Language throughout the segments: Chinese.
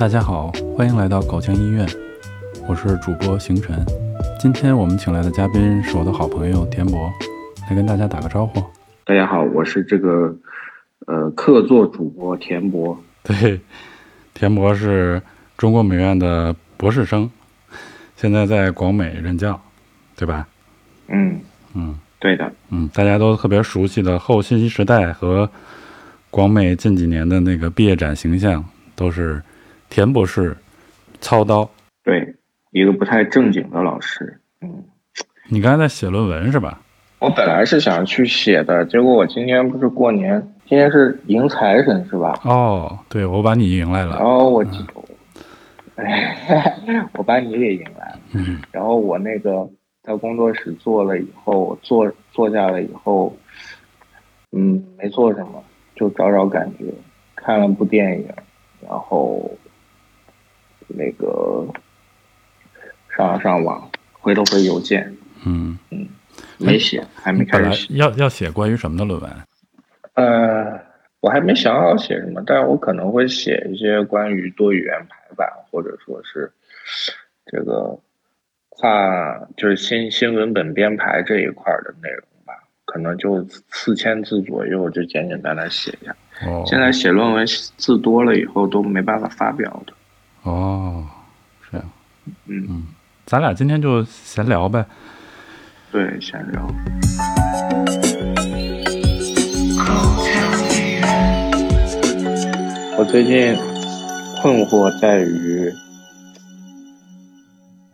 大家好，欢迎来到口腔医院，我是主播行晨。今天我们请来的嘉宾是我的好朋友田博，来跟大家打个招呼。大家好，我是这个呃客座主播田博。对，田博是中国美院的博士生，现在在广美任教，对吧？嗯嗯对的，嗯，大家都特别熟悉的后信息时代和广美近几年的那个毕业展形象，都是田博士操刀。对，一个不太正经的老师。嗯，你刚才在写论文是吧？我本来是想去写的，结果我今天不是过年，今天是迎财神是吧？哦，对，我把你迎来然了。后我，哎，我把你给迎来了。嗯然后我那个在工作室做了以后，坐坐下了以后，嗯，没做什么，就找找感觉，看了部电影，然后那个上上网，回头回邮件，嗯嗯，没写，还没开始写。要要写关于什么的论文？呃，我还没想好写什么，但是我可能会写一些关于多语言排版，或者说是这个跨就是新新文本编排这一块儿的内容吧，可能就四千字左右，就简简单单写一下。哦，现在写论文字多了以后都没办法发表的。哦，这样，嗯，咱俩今天就闲聊呗。对，闲聊。我最近困惑在于，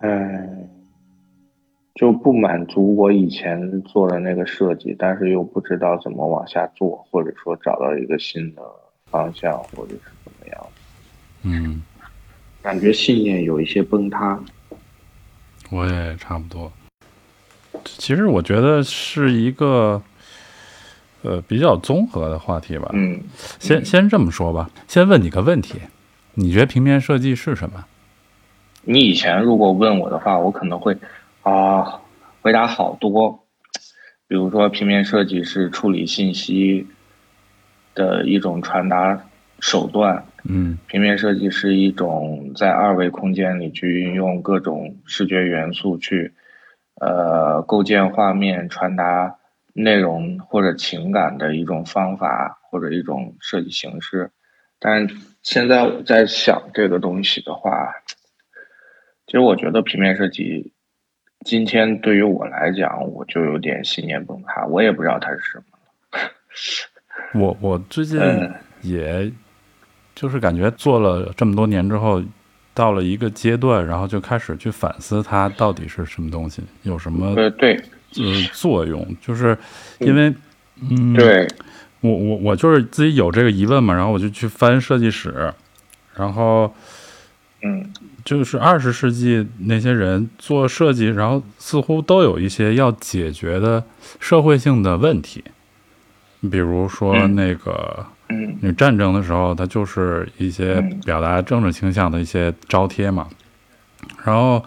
哎，就不满足我以前做的那个设计，但是又不知道怎么往下做，或者说找到一个新的方向，或者是怎么样，嗯，感觉信念有一些崩塌。我也差不多。其实我觉得是一个，呃，比较综合的话题吧。嗯，先先这么说吧，先问你个问题，你觉得平面设计是什么？你以前如果问我的话，我可能会啊回答好多，比如说平面设计是处理信息的一种传达手段，嗯平面设计是一种在二维空间里去运用各种视觉元素去呃构建画面、传达内容或者情感的一种方法或者一种设计形式。但现在我在想这个东西的话，其实我觉得平面设计今天对于我来讲，我就有点信念崩塌，我也不知道它是什么。我我最近嗯也，就是感觉做了这么多年之后，到了一个阶段，然后就开始去反思它到底是什么东西，有什么呃，对。呃作用，就是因为嗯，对，我我我就是自己有这个疑问嘛，然后我就去翻设计史，然后嗯。就是二十世纪那些人做设计，然后似乎都有一些要解决的社会性的问题，比如说嗯。那个。嗯那战争的时候，它就是一些嗯表达政治倾向的一些招贴嘛。然后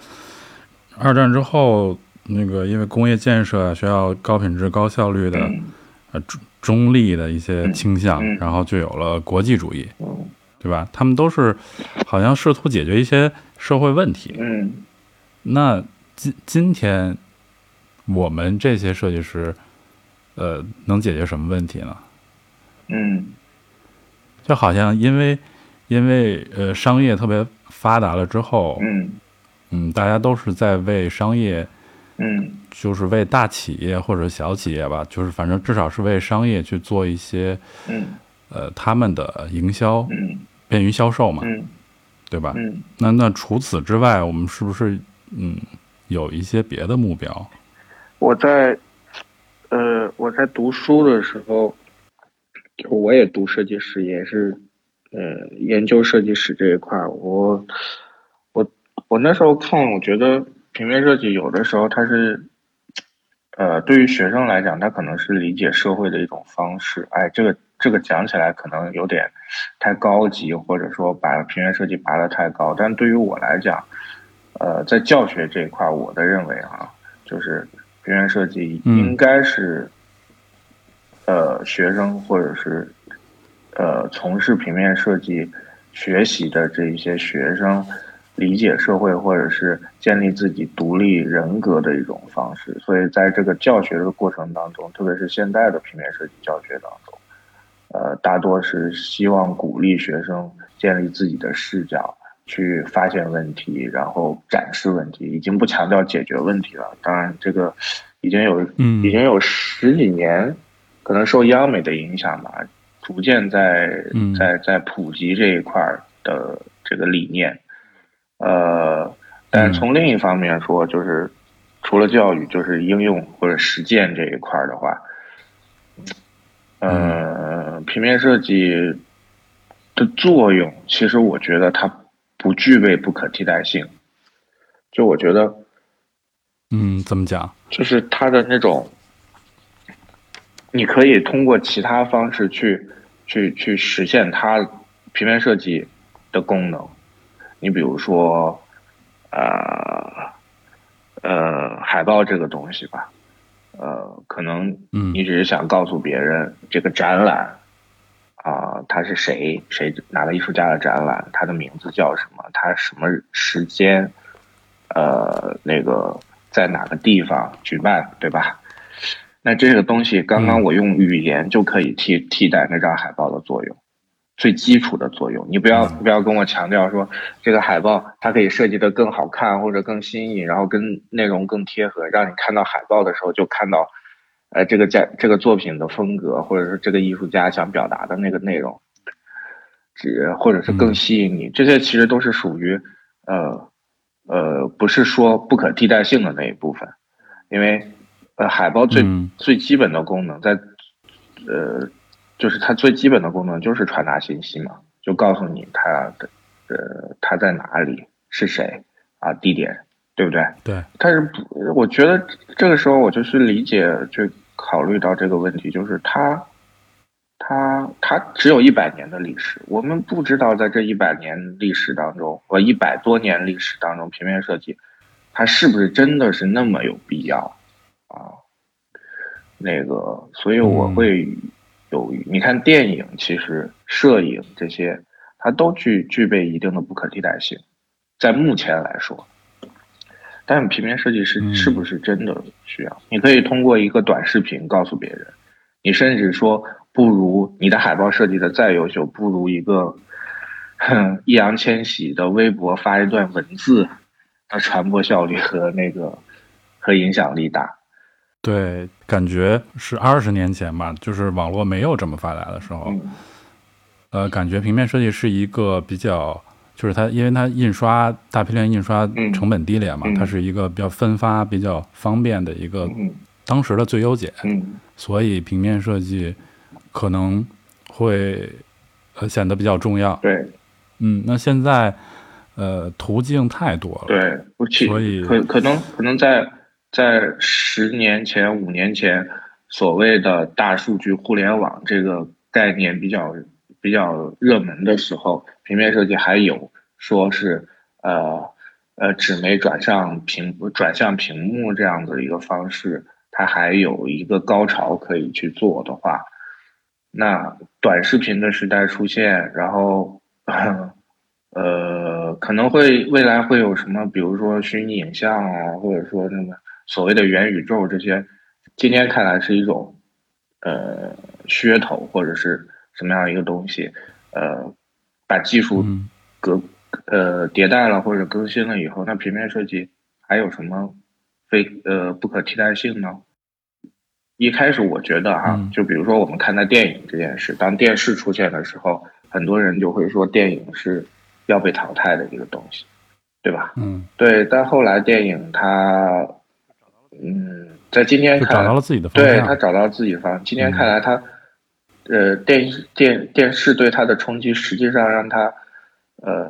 二战之后，那个因为工业建设需要高品质、高效率的、嗯呃中中立的一些倾向，然后就有了国际主义，嗯对吧？他们都是好像试图解决一些社会问题。嗯那今今天我们这些设计师，呃，能解决什么问题呢？嗯就好像因为因为呃商业特别发达了之后，嗯。嗯，大家都是在为商业，嗯。就是为大企业或者小企业吧，就是反正至少是为商业去做一些嗯。呃他们的营销，嗯。便于销售嘛，嗯。对吧？嗯，那那除此之外，我们是不是嗯有一些别的目标？我在呃我在读书的时候，就我也读设计师，也是呃研究设计史这一块儿。我我我那时候看，我觉得平面设计有的时候它是。呃，对于学生来讲，它可能是理解社会的一种方式。哎，这个这个讲起来可能有点太高级，或者说把平面设计拔得太高。但对于我来讲，呃，在教学这一块儿，我的认为啊，就是平面设计应该是，呃，学生或者是呃从事平面设计学习的这一些学生理解社会或者是建立自己独立人格的一种方式。所以在这个教学的过程当中，特别是现在的平面设计教学当中，呃，大多是希望鼓励学生建立自己的视角，去发现问题，然后展示问题，已经不强调解决问题了。当然，这个已经有已经有十几年，可能受央美的影响吧。逐渐在在在普及这一块的这个理念，呃，但从另一方面说，就是除了教育，就是应用或者实践这一块的话，呃，平面设计的作用，其实我觉得它不具备不可替代性。就我觉得，嗯，怎么讲？就是它的那种，你可以通过其他方式去。去去实现它平面设计的功能，你比如说，呃，呃，海报这个东西吧，呃，可能你只是想告诉别人这个展览啊，他是谁，谁哪个艺术家的展览，他的名字叫什么，他什么时间，呃，那个在哪个地方举办，对吧？那这个东西，刚刚我用语言就可以替替代那张海报的作用，最基础的作用。你不要不要跟我强调说这个海报它可以设计的更好看或者更新颖，然后跟内容更贴合，让你看到海报的时候就看到，呃，这个家这个作品的风格，或者是这个艺术家想表达的那个内容，只或者是更吸引你。这些其实都是属于呃呃，不是说不可替代性的那一部分，因为。呃，海报最最基本的功能，在呃，就是它最基本的功能就是传达信息嘛，就告诉你它的呃它在哪里是谁啊地点对不对？对。但是我觉得这个时候我就去理解，就考虑到这个问题，就是它它它只有一百年的历史，我们不知道在这一百年历史当中，和一百多年历史当中，平面设计它是不是真的是那么有必要？啊，那个，所以我会有，你看电影，其实摄影这些，它都具具备一定的不可替代性，在目前来说，但平面设计师是不是真的需要？你可以通过一个短视频告诉别人，你甚至说不如你的海报设计的再优秀，不如一个易烊千玺的微博发一段文字，它传播效率和那个和影响力大。对，感觉是二十年前吧，就是网络没有这么发达的时候，呃，感觉平面设计是一个比较，就是它，因为它印刷大批量印刷成本低廉嘛，它是一个比较分发、比较方便的一个当时的最优解，所以平面设计可能会呃显得比较重要。对，嗯，那现在呃途径太多了，对，所以可可能可能在。在十年前、五年前，所谓的大数据互联网这个概念比较比较热门的时候，平面设计还有说是呃呃纸媒转向屏转向屏幕这样的一个方式，它还有一个高潮可以去做的话，那短视频的时代出现，然后呃可能会未来会有什么，比如说虚拟影像啊，或者说那么。所谓的元宇宙这些，今天看来是一种，呃，噱头或者是什么样一个东西，呃，把技术革呃迭代了或者更新了以后，那平面设计还有什么非呃不可替代性呢？一开始我觉得哈，就比如说我们看待电影这件事，当电视出现的时候，很多人就会说电影是要被淘汰的一个东西，对吧？嗯，对，但后来电影它。嗯，在今天看，找到了自己的方向。对他找到了自己的方向。今天看来，他呃，电电电视对他的冲击，实际上让他呃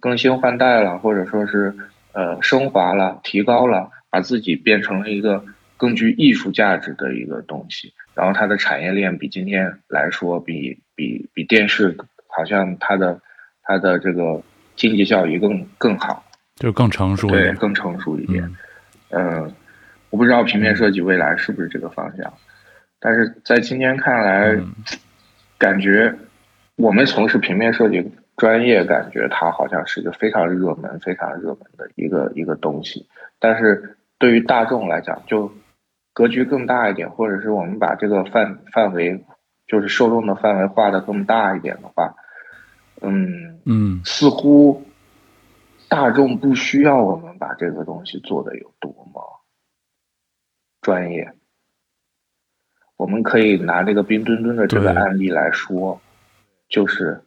更新换代了，或者说是呃升华了、提高了，把自己变成了一个更具艺术价值的一个东西。然后它的产业链比今天来说，比比比电视好像它的它的这个经济效益更更好，就更成熟，对，更成熟一点，嗯。我不知道平面设计未来是不是这个方向，但是在今天看来，感觉我们从事平面设计专业感觉它好像是一个非常热门、非常热门的一个一个东西，但是对于大众来讲，就格局更大一点，或者是我们把这个范范围，就是受众的范围画的更大一点的话，嗯。嗯，似乎大众不需要我们把这个东西做的有多么专业。我们可以拿这个冰墩墩的这个案例来说，就是，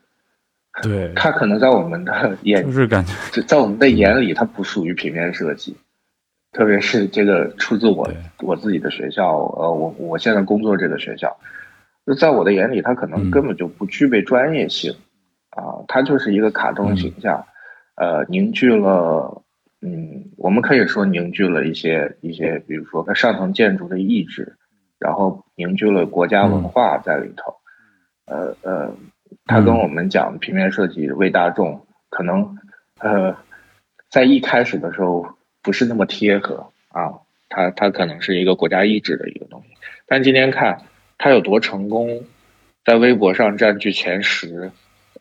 对，它可能在我们的眼，就是感觉，在我们的眼里，它不属于平面设计，特别是这个出自我我自己的学校，呃，我我现在工作这个学校，就在我的眼里，它可能根本就不具备专业性，啊，它就是一个卡通形象，呃，凝聚了，嗯，我们可以说凝聚了一些一些，比如说它上层建筑的意志。然后凝聚了国家文化在里头，呃呃，他跟我们讲平面设计为大众，可能呃在一开始的时候不是那么贴合啊，它它可能是一个国家意志的一个东西，但今天看它有多成功，在微博上占据前十，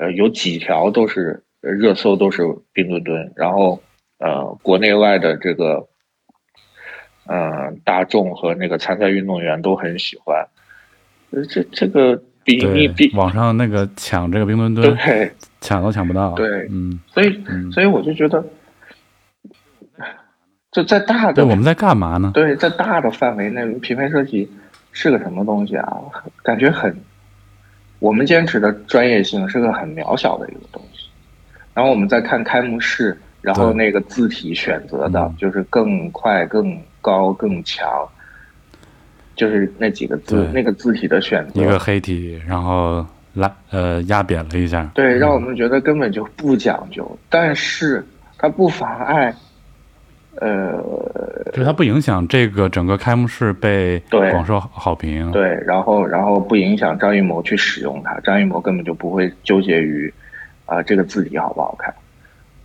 呃，有几条都是热搜都是冰墩墩，然后呃国内外的这个。嗯，大众和那个参赛运动员都很喜欢，呃，这这个比你比网上那个抢这个冰墩墩，对，抢都抢不到，对，嗯，所以所以我就觉得，就在大的我们在干嘛呢？对，在大的范围内，品牌设计是个什么东西啊？感觉很，我们坚持的专业性是个很渺小的一个东西。然后我们再看开幕式，然后那个字体选择的就是更快更。高更强，就是那几个字，那个字体的选择，一个黑体，然后拉呃压扁了一下，对，让我们觉得根本就不讲究，但是它不妨碍，呃，就是它不影响这个整个开幕式被广受好评，对，然后然后不影响张艺谋去使用它，张艺谋根本就不会纠结于啊这个字体好不好看，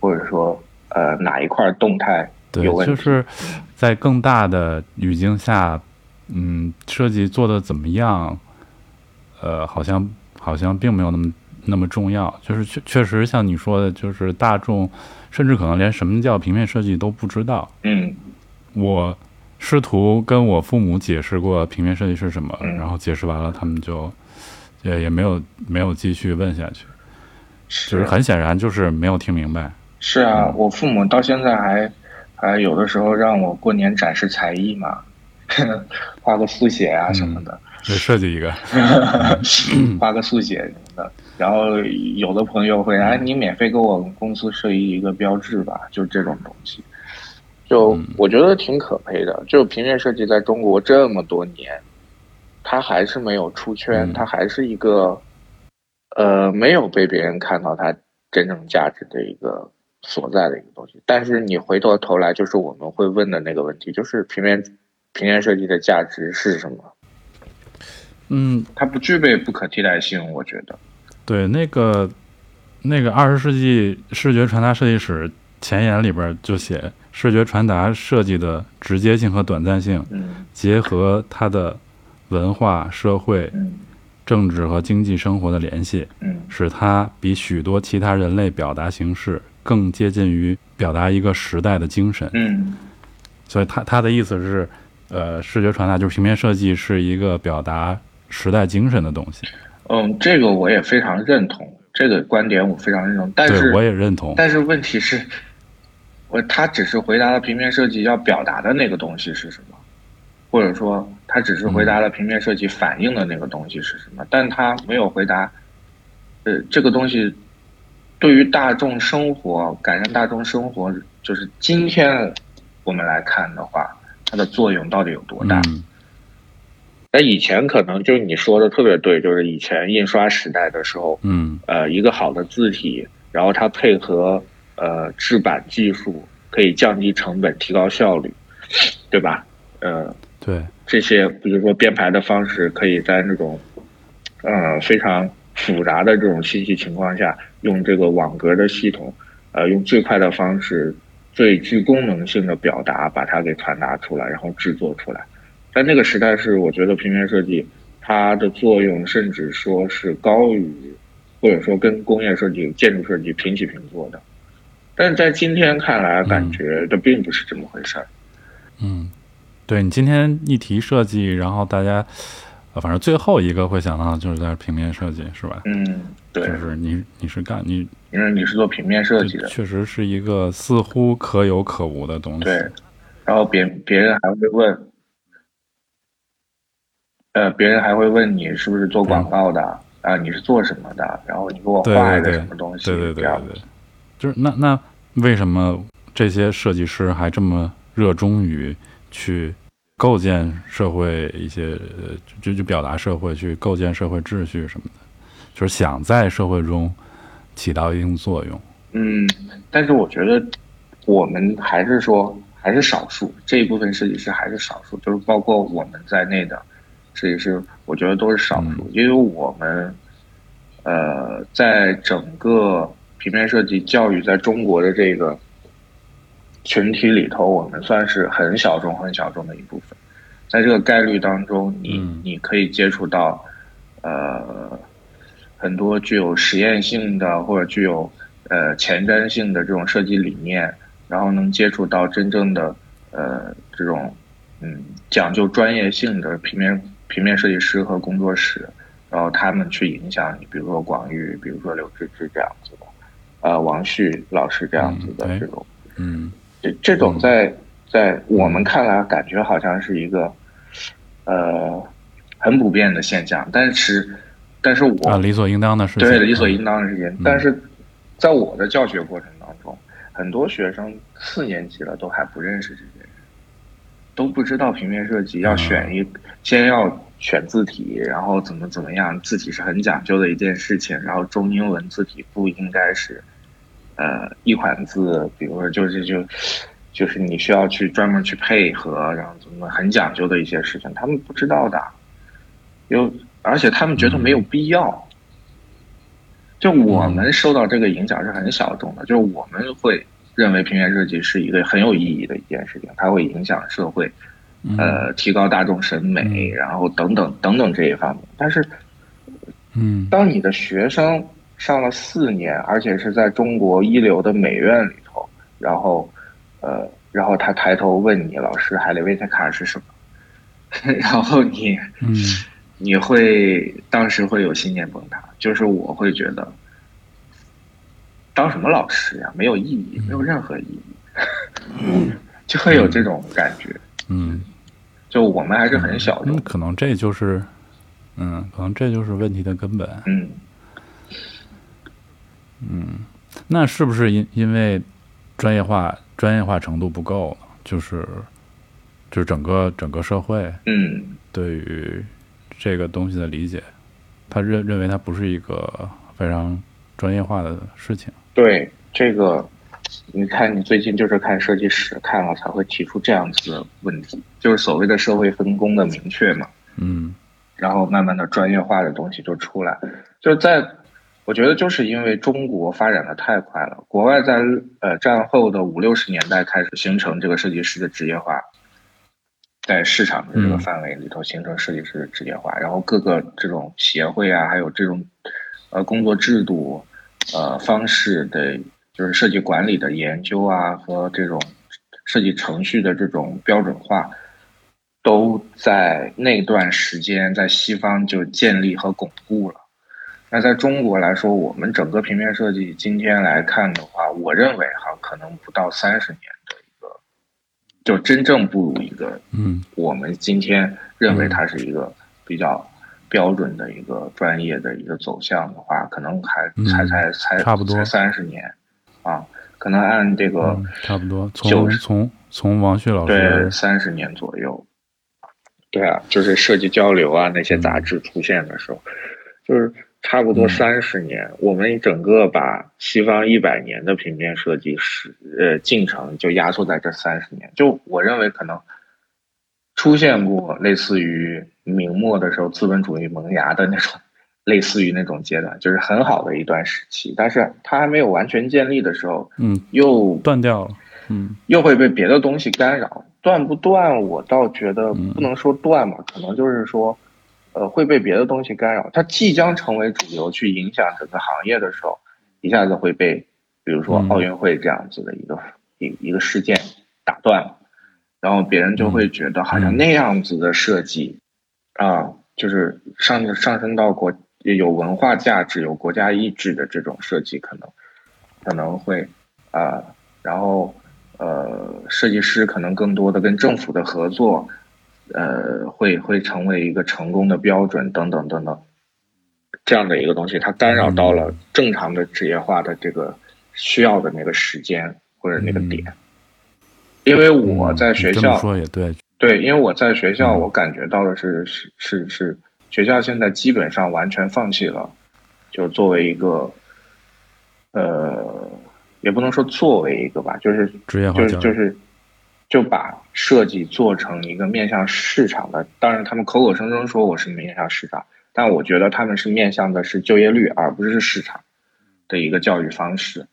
或者说呃哪一块动态。对，就是在更大的语境下，嗯，设计做的怎么样？呃，好像好像并没有那么那么重要。就是确确实像你说的，就是大众甚至可能连什么叫平面设计都不知道。嗯，我试图跟我父母解释过平面设计是什么，然后解释完了，他们就也也没有没有继续问下去。就是很显然就是没有听明白。是啊，我父母到现在还。还有的时候让我过年展示才艺嘛，画个速写啊什么的，设计一个，画个速写什么的。然后有的朋友会哎，你免费给我公司设计一个标志吧，就这种东西。就我觉得挺可悲的。就平面设计在中国这么多年，它还是没有出圈，它还是一个呃没有被别人看到它真正价值的一个。所在的一个东西，但是你回头头来，就是我们会问的那个问题，就是平面平面设计的价值是什么？嗯，它不具备不可替代性，我觉得。对，那个那个二十世纪视觉传达设计史前言里边就写，视觉传达设计的直接性和短暂性，结合它的文化、社会、政治和经济生活的联系，使它比许多其他人类表达形式。更接近于表达一个时代的精神，嗯，所以他他的意思是，呃，视觉传达就是平面设计是一个表达时代精神的东西。嗯，这个我也非常认同，这个观点我非常认同。但是我也认同。但是问题是，我他只是回答了平面设计要表达的那个东西是什么，或者说他只是回答了平面设计反映的那个东西是什么，但他没有回答，呃，这个东西。对于大众生活改善大众生活，就是今天我们来看的话，它的作用到底有多大？那以前可能就是你说的特别对，就是以前印刷时代的时候，嗯，呃，一个好的字体，然后它配合呃制版技术，可以降低成本，提高效率，对吧？呃，对这些，比如说编排的方式，可以在那种呃非常。复杂的这种信息情况下，用这个网格的系统，呃，用最快的方式、最具功能性的表达，把它给传达出来，然后制作出来。在那个时代，是我觉得平面设计它的作用，甚至说是高于或者说跟工业设计、建筑设计平起平坐的。但是在今天看来，感觉这并不是这么回事儿。嗯，对你今天一提设计，然后大家，反正最后一个会想到就是在平面设计，是吧？嗯，对，就是你你是干你，因为你是做平面设计的，确实是一个似乎可有可无的东西。对，然后别别人还会问，呃，别人还会问你是不是做广告的啊？你是做什么的？然后你给我画一个什么东西？对对对对对。就是那那为什么这些设计师还这么热衷于去构建社会一些就就表达社会去构建社会秩序什么的，就是想在社会中起到一定作用。嗯，但是我觉得我们还是说还是少数这一部分设计师还是少数，就是包括我们在内的设计师，我觉得都是少数，因为我们呃在整个。平面设计教育在中国的这个群体里头，我们算是很小众、很小众的一部分。在这个概率当中，你你可以接触到呃很多具有实验性的或者具有呃前瞻性的这种设计理念，然后能接触到真正的呃这种嗯讲究专业性的平面平面设计师和工作室，然后他们去影响你，比如说广域，比如说刘志志这样子的。呃，王旭老师这样子的这种，嗯，这这种在在我们看来，感觉好像是一个呃很普遍的现象，但是但是我理所应当的事情，对理所应当的事情，但是在我的教学过程当中，很多学生四年级了都还不认识这些人，都不知道平面设计要选一先要。选字体，然后怎么怎么样？字体是很讲究的一件事情。然后中英文字体不应该是，呃，一款字，比如说就是就，就是你需要去专门去配合，然后怎么很讲究的一些事情，他们不知道的，有而且他们觉得没有必要。就我们受到这个影响是很小众的，就是我们会认为平面设计是一个很有意义的一件事情，它会影响社会。呃，提高大众审美，然后等等等等这一方面。但是，嗯，当你的学生上了四年，而且是在中国一流的美院里头，然后，呃，然后他抬头问你，老师，海利维特卡是什么？然后你，嗯，你会当时会有信念崩塌，就是我会觉得，当什么老师呀，没有意义，没有任何意义，嗯 就会有这种感觉，嗯。就我们还是很小众，可能这就是，嗯，可能这就是问题的根本。嗯，嗯，那是不是因因为专业化专业化程度不够？就是就是整个整个社会，嗯，对于这个东西的理解，他认认为它不是一个非常专业化的事情。对这个。你看，你最近就是看设计史看了才会提出这样子的问题，就是所谓的社会分工的明确嘛。嗯，然后慢慢的专业化的东西就出来，就在我觉得就是因为中国发展的太快了，国外在呃战后的五六十年代开始形成这个设计师的职业化，在市场的这个范围里头形成设计师的职业化，然后各个这种协会啊，还有这种呃工作制度呃方式的。就是设计管理的研究啊，和这种设计程序的这种标准化，都在那段时间在西方就建立和巩固了。那在中国来说，我们整个平面设计今天来看的话，我认为哈，可能不到三十年的一个，就真正步入一个，嗯，我们今天认为它是一个比较标准的一个专业的一个走向的话，可能还才才才差不多才三十年。啊，可能按这个差不多，从从从王旭老师对三十年左右，对啊，就是设计交流啊那些杂志出现的时候，就是差不多三十年。我们整个把西方一百年的平面设计史呃进程就压缩在这三十年。就我认为可能出现过类似于明末的时候资本主义萌芽的那种。类似于那种阶段，就是很好的一段时期，但是它还没有完全建立的时候，嗯，又断掉了，嗯，又会被别的东西干扰。断不断，我倒觉得不能说断嘛，可能就是说，呃会被别的东西干扰，它即将成为主流去影响整个行业的时候，一下子会被比如说奥运会这样子的一个一一个事件打断了，然后别人就会觉得好像那样子的设计啊，就是上上升到国有文化价值、有国家意志的这种设计，可能可能会啊，然后。呃，设计师可能更多的跟政府的合作，呃，会会成为一个成功的标准等等等等，这样的一个东西，它干扰到了正常的职业化的这个需要的那个时间或者那个点。因为我在学校说也对，对，因为我在学校，我感觉到的是是是是，学校现在基本上完全放弃了，就作为一个，呃。也不能说作为一个吧，就是职业化就是就是，就把设计做成一个面向市场的。当然，他们口口声声说我是面向市场，但我觉得他们是面向的是就业率，而不是市场的一个教育方式。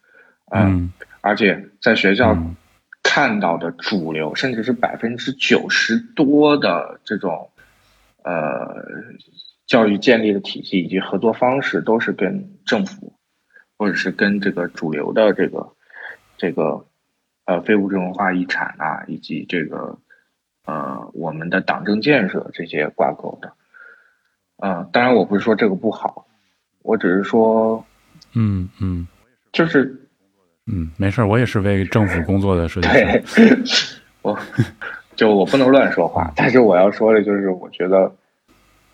嗯，而且在学校看到的主流，甚至是百分之九十多的这种呃教育建立的体系以及合作方式，都是跟政府。或者是跟这个主流的这个这个呃非物质文化遗产啊，以及这个呃我们的党政建设这些挂钩的，嗯，当然我不是说这个不好，我只是说，嗯嗯，就是嗯没事，我也是为政府工作的设计师，我就我不能乱说话，但是我要说的就是，我觉得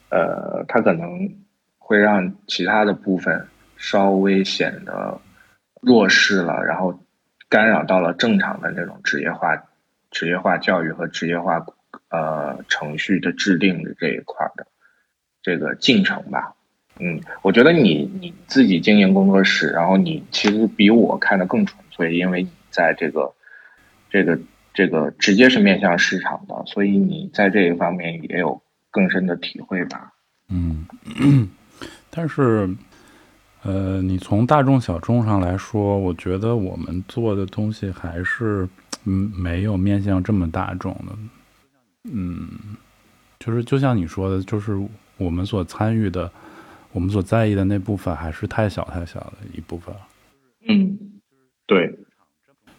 呃，它可能会让其他的部分。稍微显得弱势了，然后干扰到了正常的那种职业化、职业化教育和职业化呃程序的制定的这一块的这个进程吧。嗯，我觉得你你自己经营工作室，然后你其实比我看的更纯粹，因为你在这个这个这个直接是面向市场的，所以你在这一方面也有更深的体会吧。嗯，但是。呃，你从大众小众上来说，我觉得我们做的东西还是嗯没有面向这么大众的，嗯，就是就像你说的，就是我们所参与的，我们所在意的那部分还是太小太小的一部分。嗯，对，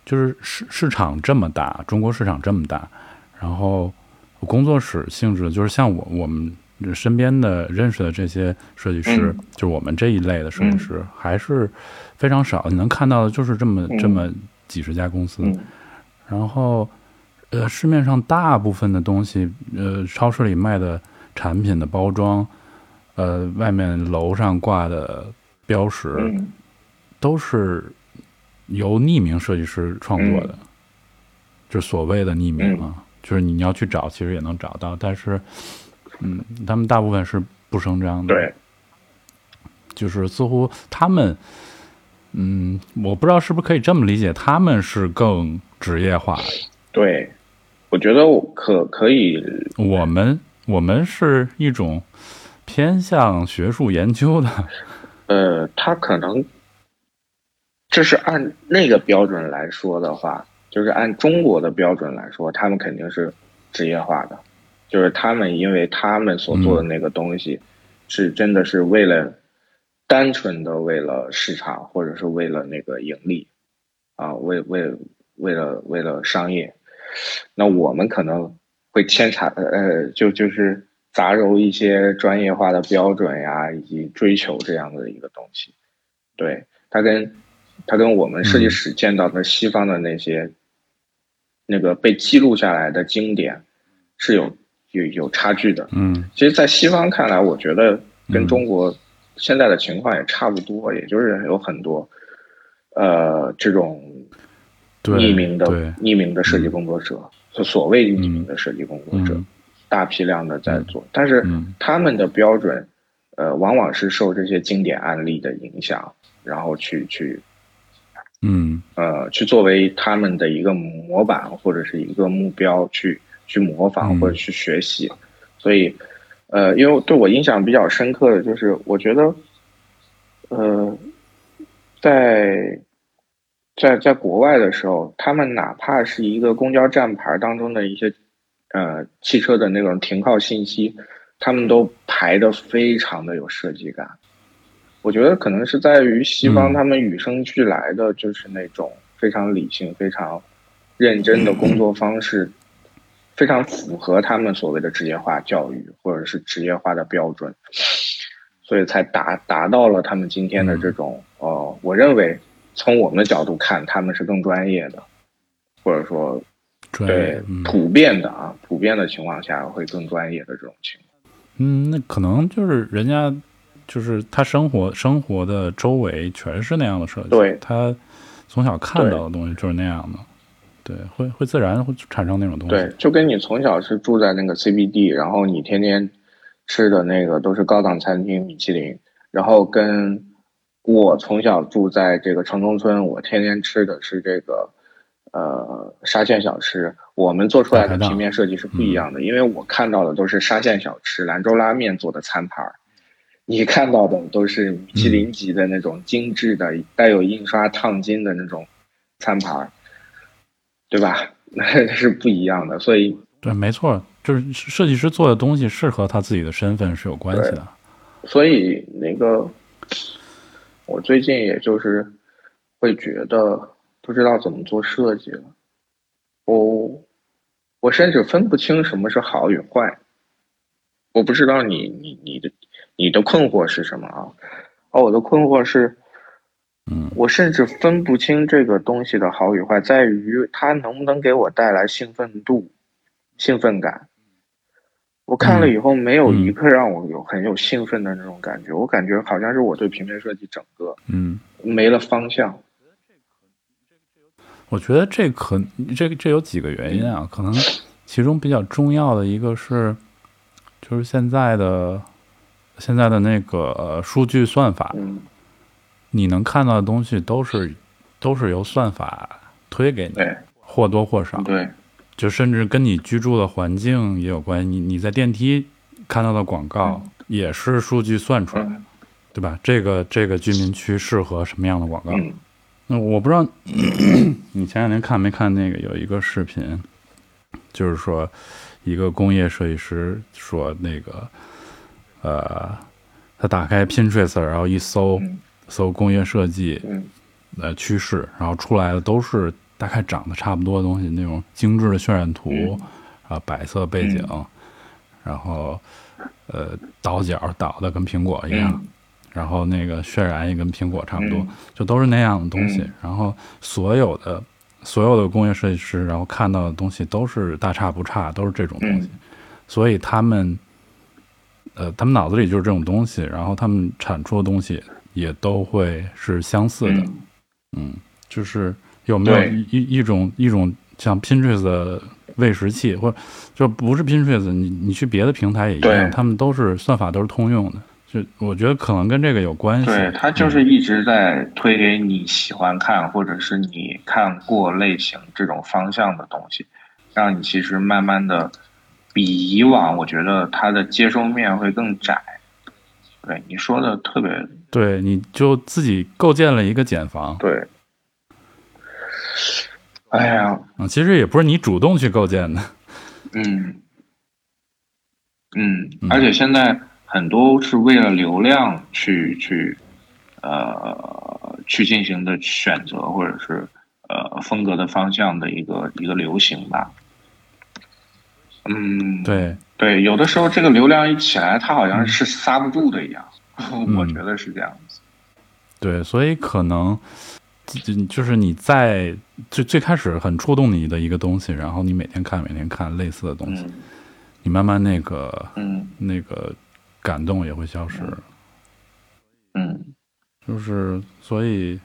就是市市场这么大，中国市场这么大，然后工作室性质就是像我我们。身边的认识的这些设计师，就是我们这一类的设计师，还是非常少。你能看到的就是这么这么几十家公司，然后，呃，市面上大部分的东西，呃，超市里卖的产品的包装，呃，外面楼上挂的标识，都是由匿名设计师创作的，就所谓的匿名啊，就是你要去找，其实也能找到，但是。嗯，他们大部分是不声张的，对，就是似乎他们，嗯，我不知道是不是可以这么理解，他们是更职业化。对，我觉得我可可以。我们我们是一种偏向学术研究的。呃，他可能这是按那个标准来说的话，就是按中国的标准来说，他们肯定是职业化的。就是他们，因为他们所做的那个东西，是真的是为了单纯的为了市场，或者是为了那个盈利，啊，为为为了为了商业，那我们可能会牵扯呃，就就是杂糅一些专业化的标准呀，以及追求这样的一个东西。对，它跟它跟我们设计史见到的西方的那些那个被记录下来的经典是有。有有差距的，嗯，其实，在西方看来，我觉得跟中国现在的情况也差不多，也就是有很多，呃，这种匿名的匿名的设计工作者，就所谓匿名的设计工作者，大批量的在做，但是他们的标准，呃，往往是受这些经典案例的影响，然后去去，嗯，呃，去作为他们的一个模板或者是一个目标去。去模仿或者去学习，所以，呃，因为对我印象比较深刻的就是，我觉得，呃，在在在国外的时候，他们哪怕是一个公交站牌当中的一些呃汽车的那种停靠信息，他们都排的非常的有设计感。我觉得可能是在于西方，他们与生俱来的就是那种非常理性、非常认真的工作方式，非常符合他们所谓的职业化教育或者是职业化的标准，所以才达达到了他们今天的这种呃，我认为从我们的角度看，他们是更专业的，或者说对普遍的啊，普遍的情况下会更专业的这种情况。嗯，那可能就是人家。就是他生活生活的周围全是那样的设计，对，他从小看到的东西就是那样的，对，会会自然会产生那种东西。对，就跟你从小是住在那个 CBD，然后你天天吃的那个都是高档餐厅米其林，然后跟我从小住在这个城中村，我天天吃的是这个呃沙县小吃，我们做出来的平面设计是不一样的，因为我看到的都是沙县小吃、兰州拉面做的餐盘。你看到的都是米其林级的那种精致的、带有印刷烫金的那种餐盘，对吧？那 是不一样的。所以，对，没错，就是设计师做的东西是和他自己的身份是有关系的。所以，那个我最近也就是会觉得不知道怎么做设计了。我我甚至分不清什么是好与坏。我不知道你你你的。你的困惑是什么啊？哦，我的困惑是，嗯，我甚至分不清这个东西的好与坏，在于它能不能给我带来兴奋度、兴奋感。我看了以后，没有一个让我有很有兴奋的那种感觉。我感觉好像是我对平面设计整个，嗯，没了方向。我觉得这可这这有几个原因啊，可能其中比较重要的一个是，就是现在的。现在的那个数据算法，你能看到的东西都是都是由算法推给你，或多或少，对，就甚至跟你居住的环境也有关系。你你在电梯看到的广告也是数据算出来的，对吧？这个这个居民区适合什么样的广告？那我不知道 你前两天看没看那个有一个视频，就是说一个工业设计师说那个。呃，他打开 Pinterest，然后一搜，搜工业设计，呃，趋势，然后出来的都是大概长得差不多的东西，那种精致的渲染图，啊，白色背景，然后呃，倒角倒的跟苹果一样，然后那个渲染也跟苹果差不多，就都是那样的东西。然后所有的所有的工业设计师，然后看到的东西都是大差不差，都是这种东西，所以他们。呃，他们脑子里就是这种东西，然后他们产出的东西也都会是相似的，嗯，就是有没有一一种一种像 Pinterest 的喂食器，或者就不是 Pinterest，你你去别的平台也一样，他们都是算法都是通用的，就我觉得可能跟这个有关系。对，它就是一直在推给你喜欢看或者是你看过类型这种方向的东西，让你其实慢慢的。比以往，我觉得它的接收面会更窄。对你说的特别对，你就自己构建了一个茧房。对，哎呀，嗯，其实也不是你主动去构建的。嗯。嗯，而且现在很多是为了流量去去呃去进行的选择，或者是呃风格的方向的一个一个流行吧。嗯，对。对，有的时候这个流量一起来，它好像是刹不住的一样，我觉得是这样子。对，所以可能就就是你在最最开始很触动你的一个东西，然后你每天看每天看类似的东西，你慢慢那个嗯那个感动也会消失。嗯，就是所以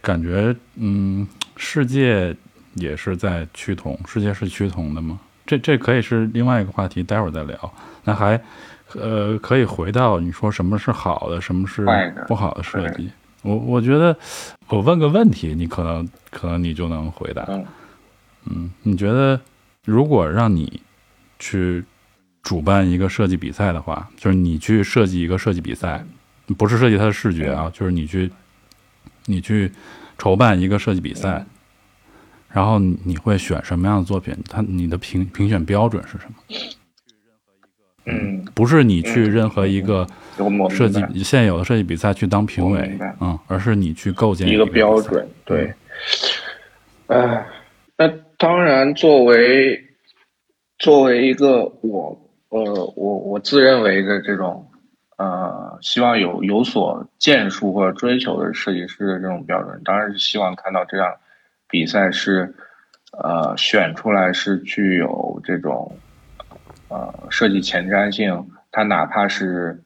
感觉嗯，世界也是在趋同，世界是趋同的吗？这这可以是另外一个话题，待会儿再聊。那还，呃，可以回到你说什么是好的，什么是不好的设计。我我觉得，我问个问题，你可能可能你就能回答。嗯，你觉得如果让你去主办一个设计比赛的话，就是你去设计一个设计比赛，不是设计它的视觉啊，就是你去你去筹办一个设计比赛。然后你会选什么样的作品？它你的评评选标准是什么？嗯，不是你去任何一个设计现有的设计比赛去当评委嗯，而是你去构建一个个标准，对。哎，那当然，作为作为一个我呃我我自认为的这种呃希望有有所建树或者追求的设计师的这种标准，当然是希望看到这样比赛是呃选出来是具有这种呃设计前瞻性，它哪怕是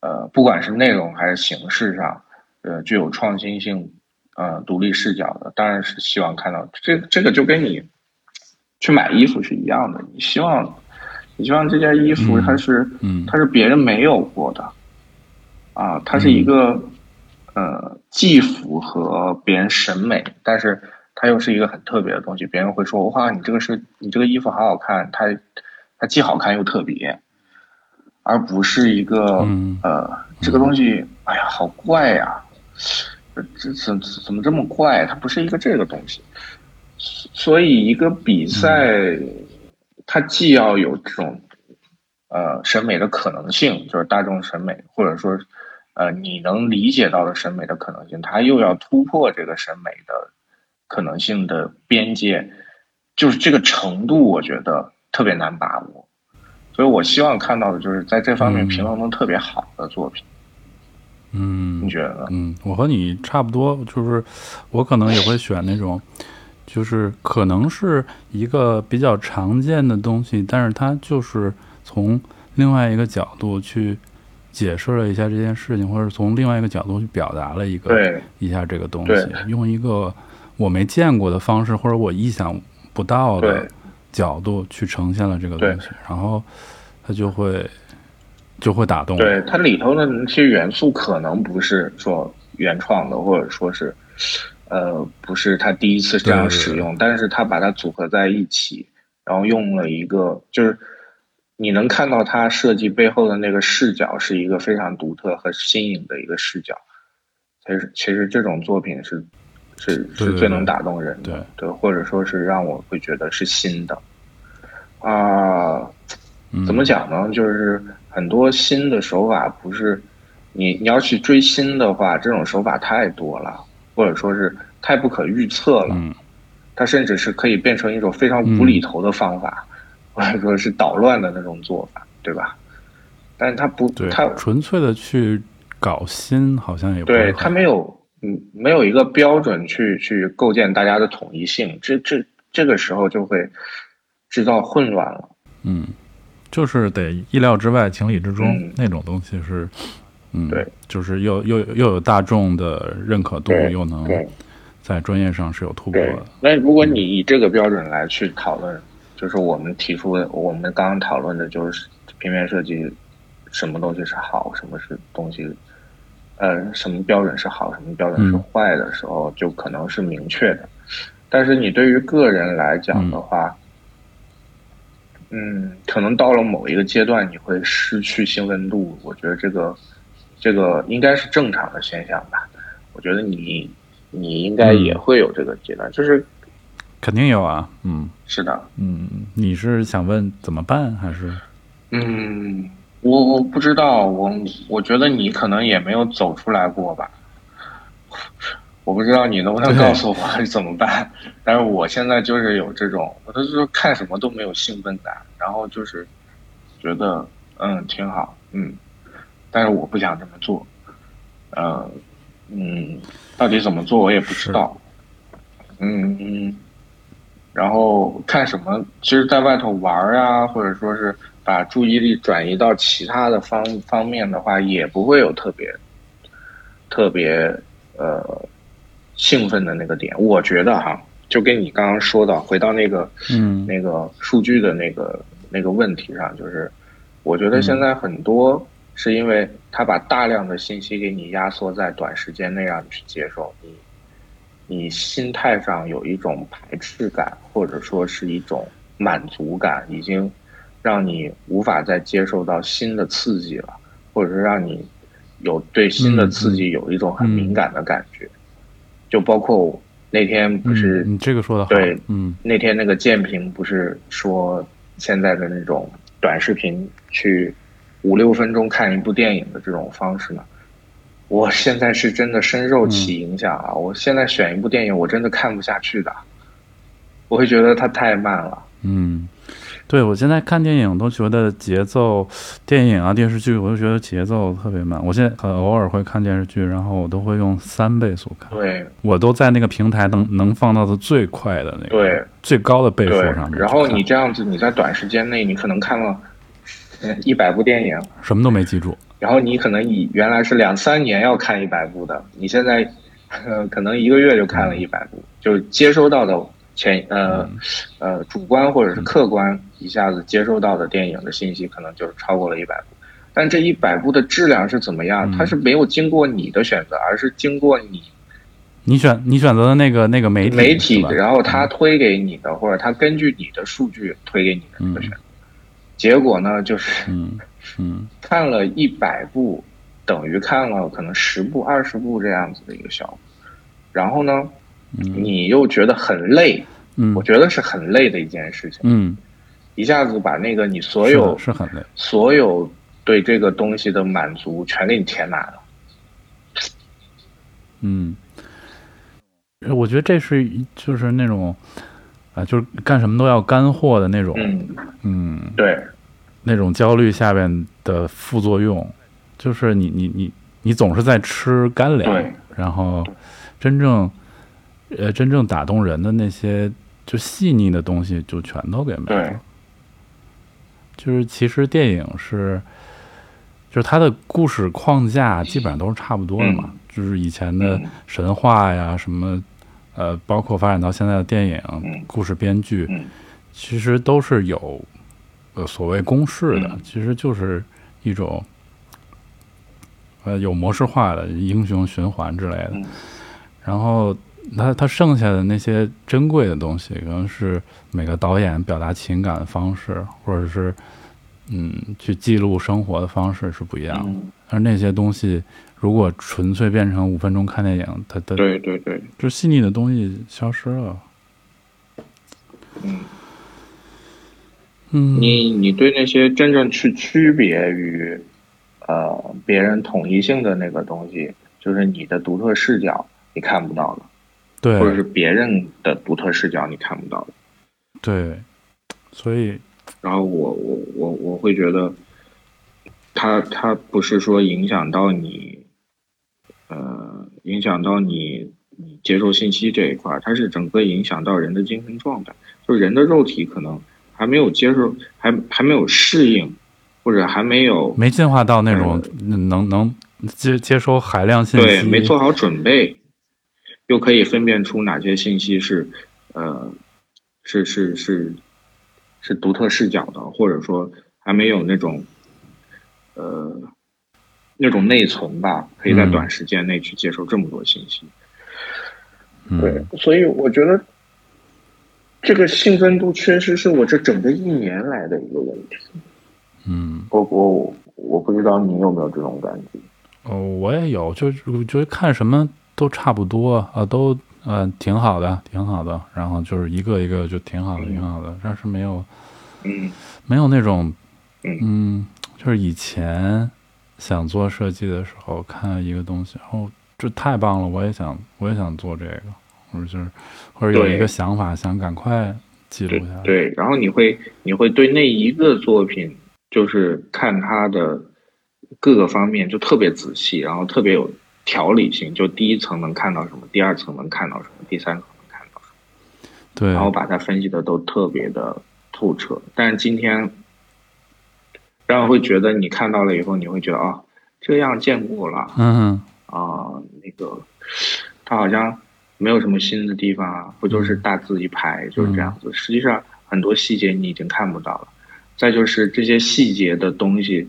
呃不管是内容还是形式上，呃具有创新性。呃，独立视角的，当然是希望看到这这个就跟你去买衣服是一样的，你希望你希望这件衣服它是嗯它是别人没有过的啊，它是一个呃既符合别人审美，但是它又是一个很特别的东西，别人会说哇，你这个是你这个衣服好好看，它它既好看又特别，而不是一个嗯呃这个东西，哎呀，好怪呀。这怎怎么这么怪？它不是一个这个东西，所以一个比赛，它既要有这种呃审美的可能性，就是大众审美，或者说呃你能理解到的审美的可能性，它又要突破这个审美的可能性的边界，就是这个程度，我觉得特别难把握。所以我希望看到的就是在这方面平衡能特别好的作品。嗯，你觉得呢？嗯，我和你差不多，就是我可能也会选那种，就是可能是一个比较常见的东西，但是它就是从另外一个角度去解释了一下这件事情，或者从另外一个角度去表达了一个对一下这个东西，用一个我没见过的方式，或者我意想不到的对角度去呈现了这个东西，然后它就会就会打动。对它里头的那些元素可能不是说原创的，或者说是呃不是他第一次这样对对对使用，但是他把它组合在一起，然后用了一个就是你能看到他设计背后的那个视角是一个非常独特和新颖的一个视角。其实其实这种作品是是是最能打动人的，对对，或者说是让我会觉得是新的啊。嗯怎么讲呢？就是很多新的手法不是你你要去追新的话，这种手法太多了，或者说是太不可预测了。嗯它甚至是可以变成一种非常无厘头的方法，或者说是捣乱的那种做法，对吧？但是它不，对它，纯粹的去搞新，好像也不对它没有，嗯，没有一个标准去去构建大家的统一性，这这这个时候就会制造混乱了。嗯，就是得意料之外，情理之中、嗯那种东西是，嗯，对，就是又又又有大众的认可度，又能在专业上是有突破的。，那如果你以这个标准来去讨论，就是我们提出的，我们刚刚讨论的就是平面设计，什么东西是好，什么是东西，呃，什么标准是好，什么标准是嗯坏的时候，就可能是明确的。但是你对于个人来讲的话，嗯，可能到了某一个阶段，你会失去兴奋度。我觉得这个，这个应该是正常的现象吧。我觉得你，你应该也会有这个阶段，就是肯定有啊，嗯是的，嗯，你是想问怎么办，还是嗯，我我不知道，我我觉得你可能也没有走出来过吧。我不知道你能不能告诉我怎么办，但是我现在就是有这种，我就是看什么都没有兴奋感，然后就是觉得嗯挺好，嗯，但是我不想这么做，呃，嗯，到底怎么做我也不知道，嗯嗯，然后看什么，其实在外头玩儿啊，或者说是把注意力转移到其他的方方面的话，也不会有特别特别呃兴奋的那个点。我觉得哈，就跟你刚刚说的，回到那个嗯那个数据的那个那个问题上，就是我觉得现在很多是因为他把大量的信息给你压缩在短时间内让你去接受，你你心态上有一种排斥感，或者说是一种满足感，已经让你无法再接受到新的刺激了，或者是让你有对新的刺激有一种很敏感的感觉，就包括那天不是嗯，你这个说的好，对嗯那天那个建平不是说现在的那种短视频去五六分钟看一部电影的这种方式呢？我现在是真的深受其影响啊。我现在选一部电影，我真的看不下去的，我会觉得它太慢了。嗯。对，我现在看电影都觉得节奏，电影啊电视剧，我都觉得节奏特别慢。我现在呃偶尔会看电视剧，然后我都会用三倍速看。对，我都在那个平台能能放到的最快的那个，对，最高的倍数上面。然后你这样子，你在短时间内，你可能看了一百部电影，什么都没记住。然后你可能以原来是两三年要看一百部的，你现在可能一个月就看了一百部，就接收到的。前呃呃主观或者是客观一下子接收到的电影的信息可能就是超过了一百部，但这一百部的质量是怎么样？它是没有经过你的选择，而是经过你你选你选择的那个那个媒体媒体，然后他推给你的，或者他根据你的数据推给你的这个选择。结果呢，就是嗯嗯看了一百部等于看了可能十部二十部这样子的一个效果，然后呢？你又觉得很累，嗯，我觉得是很累的一件事情，嗯，一下子把那个你所有是很累，所有对这个东西的满足全给你填满了，嗯，我觉得这是就是那种啊，就是干什么都要干货的那种，嗯，对，那种焦虑下边的副作用，就是你你你你总是在吃干粮，然后真正。呃，真正打动人的那些就细腻的东西，就全都给没了。就是其实电影是，就是它的故事框架基本上都是差不多的嘛。就是以前的神话呀，什么呃，包括发展到现在的电影故事编剧，其实都是有呃所谓公式的，其实就是一种呃有模式化的英雄循环之类的，然后。他他剩下的那些珍贵的东西，可能是每个导演表达情感的方式，或者是嗯去记录生活的方式是不一样的。而那些东西，如果纯粹变成五分钟看电影，它的对对对，就细腻的东西消失了。嗯嗯，你你对那些真正去区别于呃别人统一性的那个东西，就是你的独特视角，你看不到了。对，或者是别人的独特视角你看不到的，对，所以，然后我我我我会觉得，他他不是说影响到你，呃，影响到你你接受信息这一块，它是整个影响到人的精神状态，就是人的肉体可能还没有接受，还还没有适应，或者还没有没进化到那种能能接接收海量信息，对，没做好准备。又可以分辨出哪些信息是，呃，是是是是独特视角的，或者说还没有那种，呃，那种内存吧，可以在短时间内去接受这么多信息。对，所以我觉得这个兴奋度确实是我这整个一年来的一个问题。嗯，我我我不知道你有没有这种感觉？哦，我也有，就就看什么。都差不多啊，都嗯挺好的，挺好的。然后就是一个一个就挺好的，挺好的。但是没有，嗯，没有那种，嗯，就是以前想做设计的时候看一个东西，然后这太棒了，我也想，我也想做这个，或者就是或者有一个想法，想赶快记录下来。对，然后你会你会对那一个作品，就是看它的各个方面就特别仔细，然后特别有。条理性，就第一层能看到什么，第二层能看到什么，第三层能看到什么，对，然后把它分析的都特别的透彻。但是今天，让人会觉得你看到了以后，你会觉得啊，这样见过了，嗯啊，那个它好像没有什么新的地方啊，不就是大字一排就是这样子。实际上很多细节你已经看不到了。再就是这些细节的东西，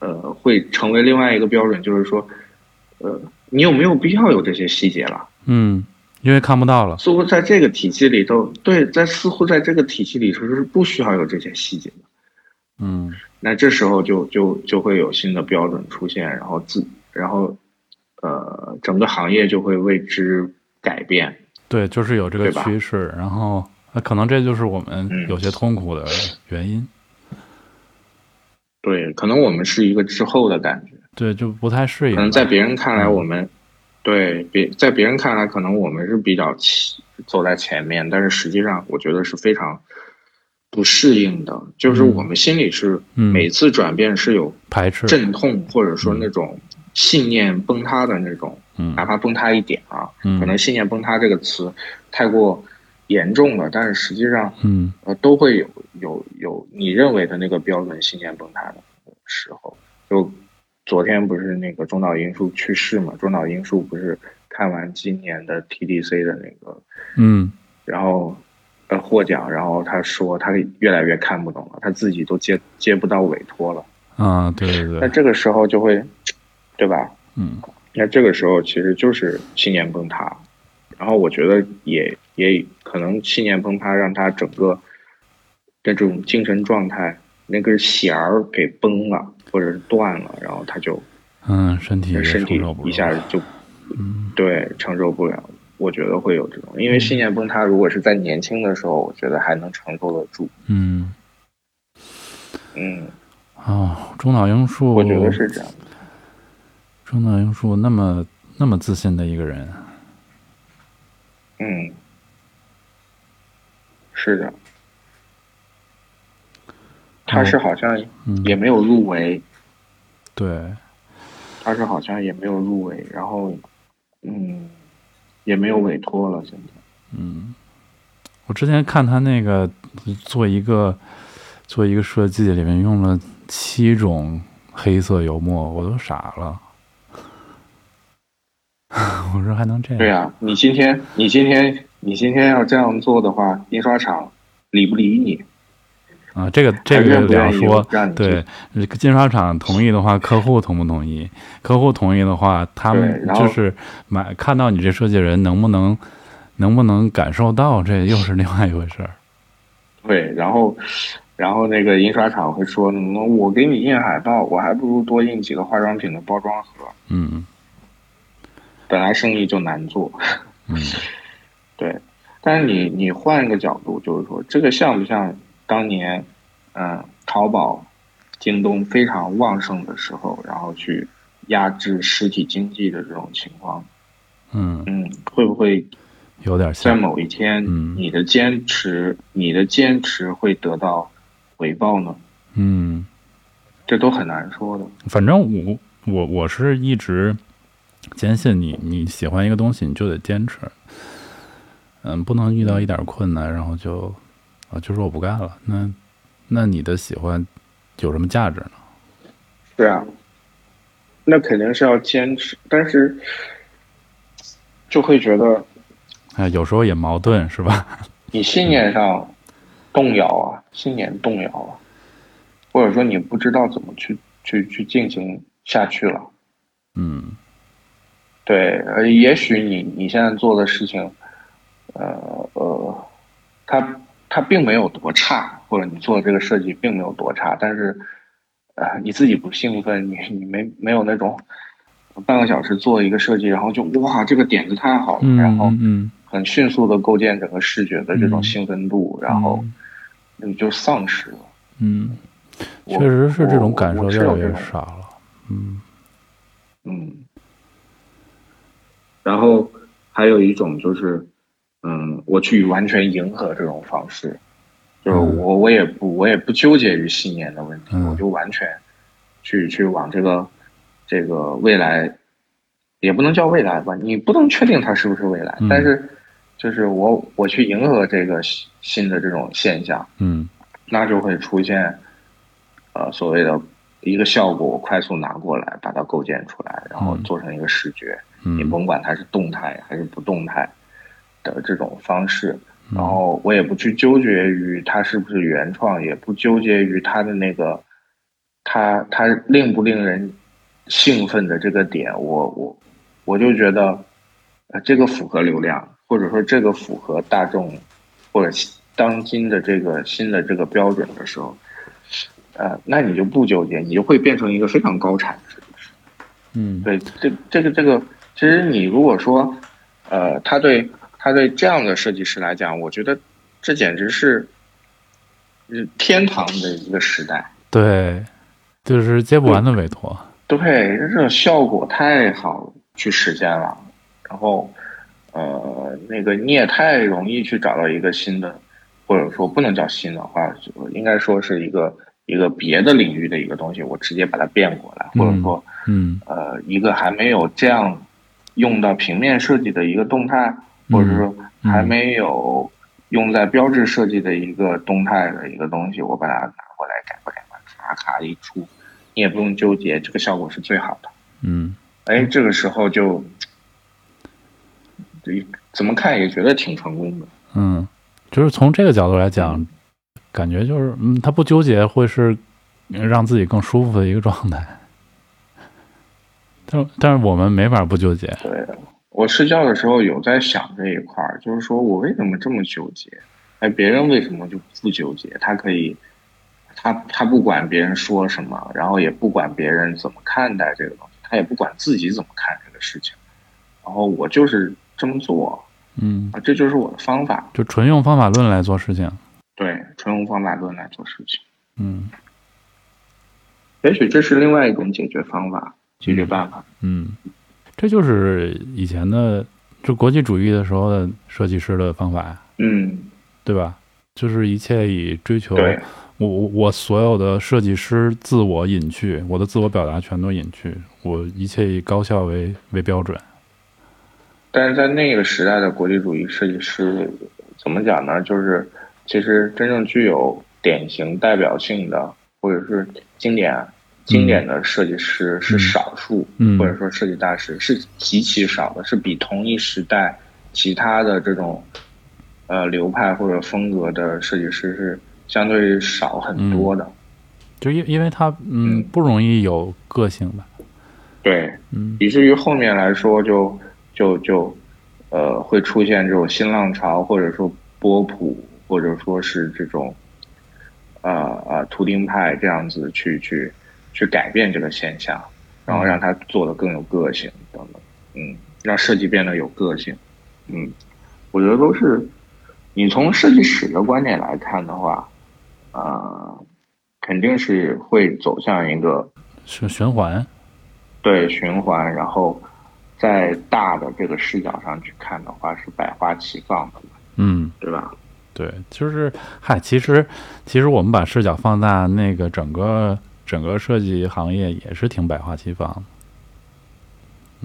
呃，会成为另外一个标准，就是说，呃。你有没有必要有这些细节了？嗯，因为看不到了。似乎在这个体系里头，对，在似乎在这个体系里头是不需要有这些细节的。嗯，那这时候就就就会有新的标准出现，然后自然后呃，整个行业就会为之改变。对，就是有这个趋势，然后那可能这就是我们有些痛苦的原因。对，可能我们是一个滞后的感觉，对，就不太适应。可能在别人看来，我们对别在别人看来，可能我们是比较走在前面，但是实际上，我觉得是非常不适应的。就是我们心里是每次转变是有排斥、阵痛，或者说那种信念崩塌的那种，哪怕崩塌一点啊，可能信念崩塌这个词太过。严重了，但是实际上，嗯，呃，都会有有有你认为的那个标准信念崩塌的时候。就昨天不是那个中岛英树去世嘛？中岛英树不是看完今年的 TDC 的那个，嗯，然后呃获奖，然后他说他越来越看不懂了，他自己都接接不到委托了。啊，对对对。那这个时候就会，对吧？嗯，那这个时候其实就是信念崩塌。然后我觉得也也可能信念崩塌，让他整个的这种精神状态那根弦儿给崩了，或者是断了，然后他就嗯身体身体一下就嗯对承受不了。我觉得会有这种，因为信念崩塌，如果是在年轻的时候，我觉得还能承受得住。嗯嗯哦，中岛英树，我觉得是这样。中岛英树那么那么自信的一个人。嗯，是的，他是好像也没有入围，对，他是好像也没有入围，然后，嗯，也没有委托了，现在。嗯，我之前看他那个做一个做一个设计，里面用了七种黑色油墨，我都傻了。我说还能这样？对呀，你今天你今天你今天要这样做的话，印刷厂理不理你？啊，这个这个两说。对，印刷厂同意的话，客户同不同意？客户同意的话，他们就是买看到你这设计人能不能能不能感受到，这又是另外一回事儿。对，然后然后那个印刷厂会说：“我给你印海报，我还不如多印几个化妆品的包装盒。”嗯。本来生意就难做，嗯，对，但是你你换一个角度，就是说这个像不像当年，嗯，淘宝、京东非常旺盛的时候，然后去压制实体经济的这种情况，嗯嗯，会不会有点在某一天，你的坚持，你的坚持会得到回报呢？嗯，这都很难说的。反正我我我是一直。坚信你你喜欢一个东西，你就得坚持。嗯，不能遇到一点困难，然后就啊，就说我不干了。那那你的喜欢有什么价值呢？对啊，那肯定是要坚持，但是就会觉得，哎，有时候也矛盾，是吧？你信念上动摇啊，信念动摇啊，或者说你不知道怎么去去去进行下去了。嗯。对，呃，也许你你现在做的事情，呃呃，它它并没有多差，或者你做的这个设计并没有多差，但是，呃，你自己不兴奋，你你没没有那种半个小时做一个设计，然后就哇，这个点子太好了，然后很迅速的构建整个视觉的这种兴奋度，然后你就丧失了。嗯，确实是这种感受越来越少了。嗯嗯。然后还有一种就是，嗯，我去完全迎合这种方式，就是我我也不我也不纠结于信念的问题，我就完全去去往这个这个未来，也不能叫未来吧，你不能确定它是不是未来，但是就是我我去迎合这个新的这种现象，嗯，那就会出现呃所谓的一个效果，我快速拿过来把它构建出来，然后做成一个视觉。你甭管它是动态还是不动态的这种方式，然后我也不去纠结于它是不是原创，也不纠结于它的那个，它它令不令人兴奋的这个点，我我我就觉得，呃，这个符合流量，或者说这个符合大众或者当今的这个新的这个标准的时候，呃，那你就不纠结，你就会变成一个非常高产的。嗯，对，这这个这个。其实你如果说，呃，他对他对这样的设计师来讲，我觉得这简直是，天堂的一个时代。对，就是接不完的委托。对，这种效果太好去实现了，然后呃，那个你也太容易去找到一个新的，或者说不能叫新的话，应该说是一个一个别的领域的一个东西，我直接把它变过来，或者说嗯呃一个还没有这样用到平面设计的一个动态，或者说还没有用在标志设计的一个动态的一个东西，我把它拿过来改吧改吧，咔咔一出。你也不用纠结，这个效果是最好的。嗯，哎，这个时候就，对，怎么看也觉得挺成功的。嗯，就是从这个角度来讲，感觉就是，嗯，他不纠结会是让自己更舒服的一个状态。但但是我们没法不纠结。对，我睡觉的时候有在想这一块儿，就是说我为什么这么纠结？哎，别人为什么就不纠结？他可以。他他不管别人说什么，然后也不管别人怎么看待这个东西，他也不管自己怎么看这个事情，然后我就是这么做，嗯，啊，这就是我的方法，就纯用方法论来做事情，对，纯用方法论来做事情，嗯，也许这是另外一种解决方法、解决办法，嗯，这就是以前的就国际主义的时候的设计师的方法，嗯，对吧？就是一切以追求。我我我所有的设计师自我隐去，我的自我表达全都隐去，我一切以高效为为标准。但是在那个时代的国际主义设计师，怎么讲呢？就是其实真正具有典型代表性的，或者是经典经典的设计师是少数，或者说设计大师是极其少的，是比同一时代其他的这种呃流派或者风格的设计师是。相对少很多的，就因因为他嗯不容易有个性吧，对，嗯，以至于后面来说就就就呃会出现这种新浪潮，或者说波普，或者说是这种啊啊图钉派这样子去去去改变这个现象，然后让它做的更有个性等等，嗯，让设计变得有个性，嗯，我觉得都是你从设计史的观点来看的话。呃，肯定是会走向一个是循环，对循环，然后在大的这个视角上去看的话，是百花齐放的，嗯，对吧？对，就是嗨，其实其实我们把视角放大，那个整个整个设计行业也是挺百花齐放的，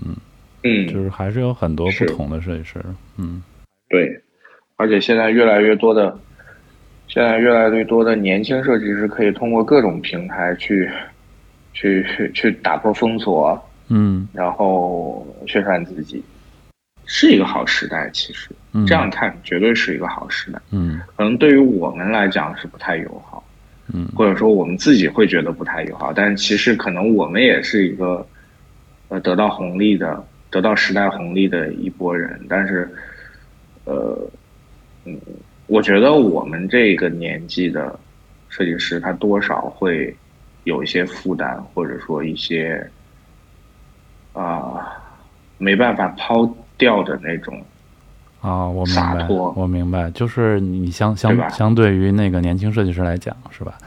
嗯嗯，就是还是有很多不同的设计师，嗯，对，而且现在越来越多的。现在越来越多的年轻设计师可以通过各种平台去，去去打破封锁，嗯，然后宣传自己，是一个好时代。其实这样看绝对是一个好时代。嗯，可能对于我们来讲是不太友好，嗯，或者说我们自己会觉得不太友好。但其实可能我们也是一个，呃，得到红利的，得到时代红利的一波人。但是，呃，嗯。我觉得我们这个年纪的设计师，他多少会有一些负担，或者说一些啊没办法抛掉的那种啊，我明白，我明白，就是你相相相对于那个年轻设计师来讲，是吧？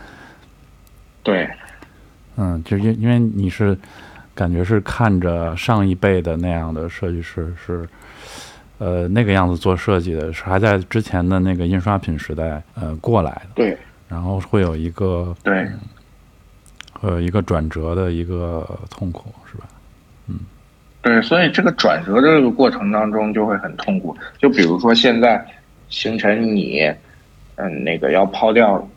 对，嗯，就因因为你是感觉是看着上一辈的那样的设计师是。呃，那个样子做设计的是还在之前的那个印刷品时代呃过来的，对，然后会有一个对，会有一个转折的一个痛苦，嗯，对，所以这个转折这个过程当中就会很痛苦。就比如说现在形成你，嗯，那个要抛掉，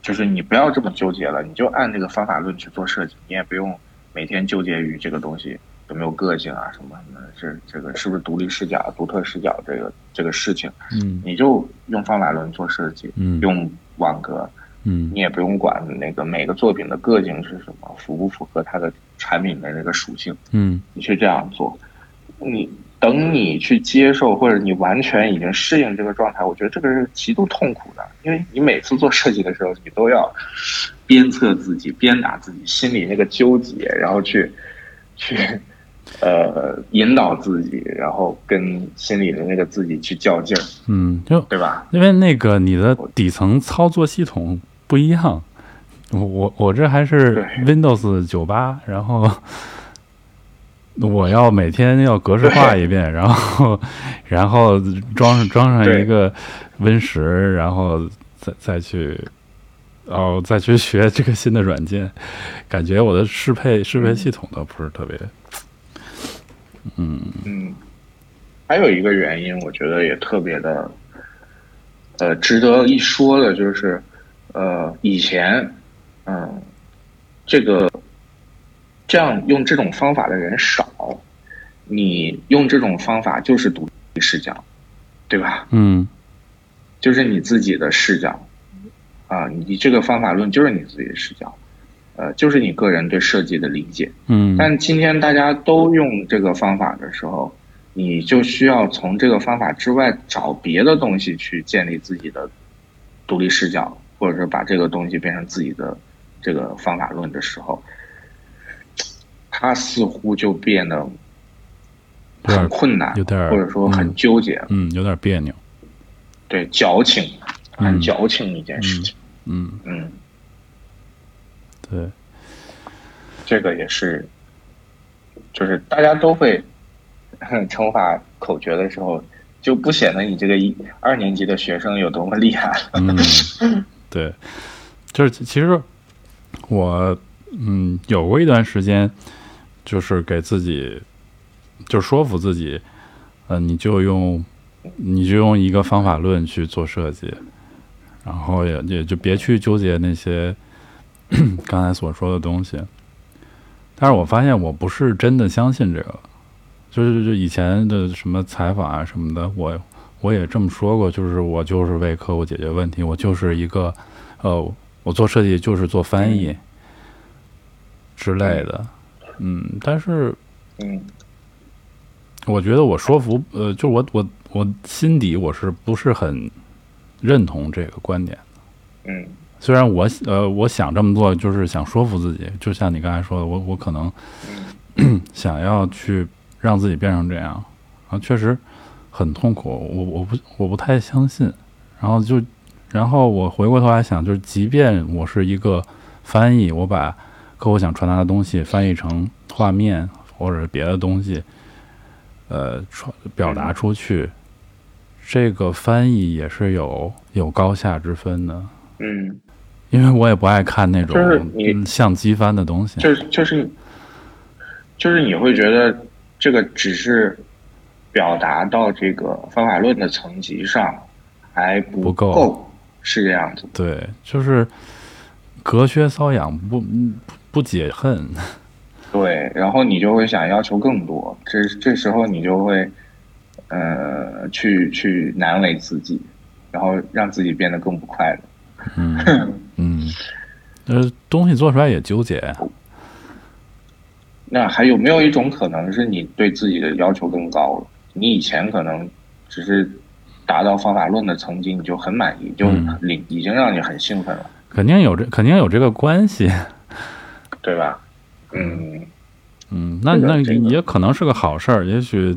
就是你不要这么纠结了，你就按这个方法论去做设计，你也不用每天纠结于这个东西。有没有个性啊？什么什么？这这个是不是独立视角、独特视角？这个这个事情，嗯，你就用方法论做设计，嗯，用网格，嗯，你也不用管那个每个作品的个性是什么，符不符合它的产品的那个属性，嗯，你去这样做，你等你去接受或者你完全已经适应这个状态，我觉得这个是极度痛苦的，因为你每次做设计的时候，你都要鞭策自己、鞭打自己，心里那个纠结，然后去去。呃，引导自己，然后跟心里的那个自己去较劲儿，嗯，就对吧？因为那个你的底层操作系统不一样，我我我这还是 Windows 九八，然后我要每天要格式化一遍，然后然后装上装上一个 Win 十，然后再再去哦再去学这个新的软件，感觉我的适配适配系统都不是特别，嗯。嗯，还有一个原因，我觉得也特别的，呃，值得一说的，就是，呃，以前，嗯、这个这样用这种方法的人少，你用这种方法就是独立视角，对吧？嗯就是你自己的视角，啊，你这个方法论就是你自己的视角，呃，就是你个人对设计的理解。嗯但今天大家都用这个方法的时候，你就需要从这个方法之外找别的东西去建立自己的独立视角，或者是把这个东西变成自己的这个方法论的时候，他似乎就变得很困难，有点儿或者说很嗯纠结，嗯有点别扭，对，矫情，很嗯矫情一件事情。嗯嗯，对，这个也是，就是大家都会哼乘法口诀的时候，就不显得你这个一二年级的学生有多么厉害了。嗯，对，就是其实我嗯有过一段时间，就是给自己就说服自己，呃，你就用你就用一个方法论去做设计，然后也也就别去纠结那些 刚才所说的东西。但是我发现我不是真的相信这个，就是就以前的什么采访啊什么的，我我也这么说过，就是我就是为客户解决问题，我就是一个，呃，我做设计就是做翻译之类的，嗯，但是嗯。我觉得我说服，呃，就我我我心底我是不是很认同这个观点？嗯。虽然我呃我想这么做，就是想说服自己，就像你刚才说的，我我可能 想要去让自己变成这样，啊，确实很痛苦，我我不我不太相信，然后就然后我回过头来想，就是即便我是一个翻译，我把客户想传达的东西翻译成画面或者别的东西，呃，传表达出去，这个翻译也是有有高下之分的。嗯，因为我也不爱看那种相机翻的东西。就是就是就是你会觉得这个只是表达到这个方法论的层级上还不不够是这样子。对，就是隔靴搔痒，不不不解恨。对，然后你就会想要求更多，这这时候你就会，呃，去去难为自己，然后让自己变得更不快乐。嗯嗯，呃，东西做出来也纠结。那还有没有一种可能是你对自己的要求更高了？你以前可能只是达到方法论的层级，你就很满意，就已已经让你很兴奋了，肯定有这肯定有这个关系。对吧？嗯嗯，那那也可能是个好事儿，也许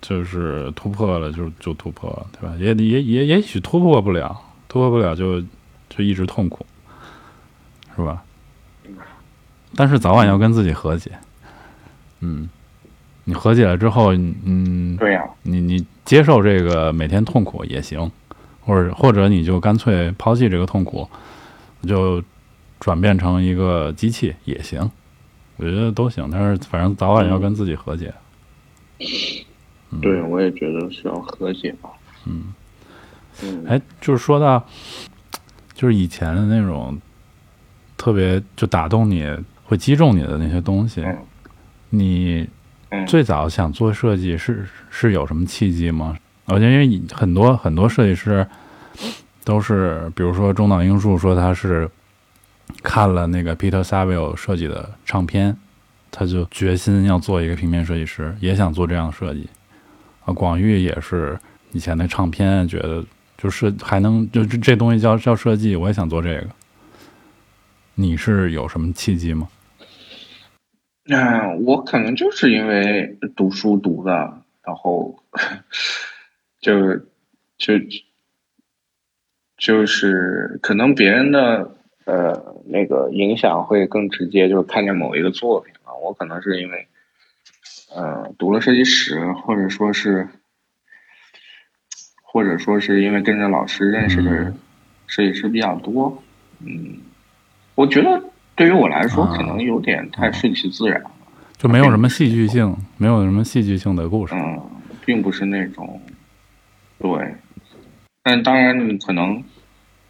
就是突破了就就突破了，对吧？也也也也许突破不了，突破不了就就一直痛苦，是吧？但是早晚要跟自己和解。嗯，你和解了之后，嗯，对呀、你你接受这个每天痛苦也行，或者或者你就干脆抛弃这个痛苦，就转变成一个机器也行，我觉得都行。但是反正早晚要跟自己和解。对，我也觉得需要和解吧。嗯，嗯，哎，就是说到，就是以前的那种特别就打动你、会击中你的那些东西，嗯你最早想做设计是是有什么契机吗？我觉得因为很多很多设计师都是，比如说中岛英树说他是看了那个 Peter Saville 设计的唱片，他就决心要做一个平面设计师，也想做这样的设计。啊，广域也是以前的唱片，觉得就是还能就这东西叫叫设计，我也想做这个。你是有什么契机吗？嗯，我可能就是因为读书读的，然后就就就是可能别人的呃，那个影响会更直接，就是看见某一个作品啊。我可能是因为，呃，读了设计史，或者说是，或者说是因为跟着老师认识的设计师比较多。嗯，我觉得对于我来说，可能有点太顺其自然了，就没有什么戏剧性，没有什么戏剧性的故事。嗯，并不是那种，对。但当然，你可能，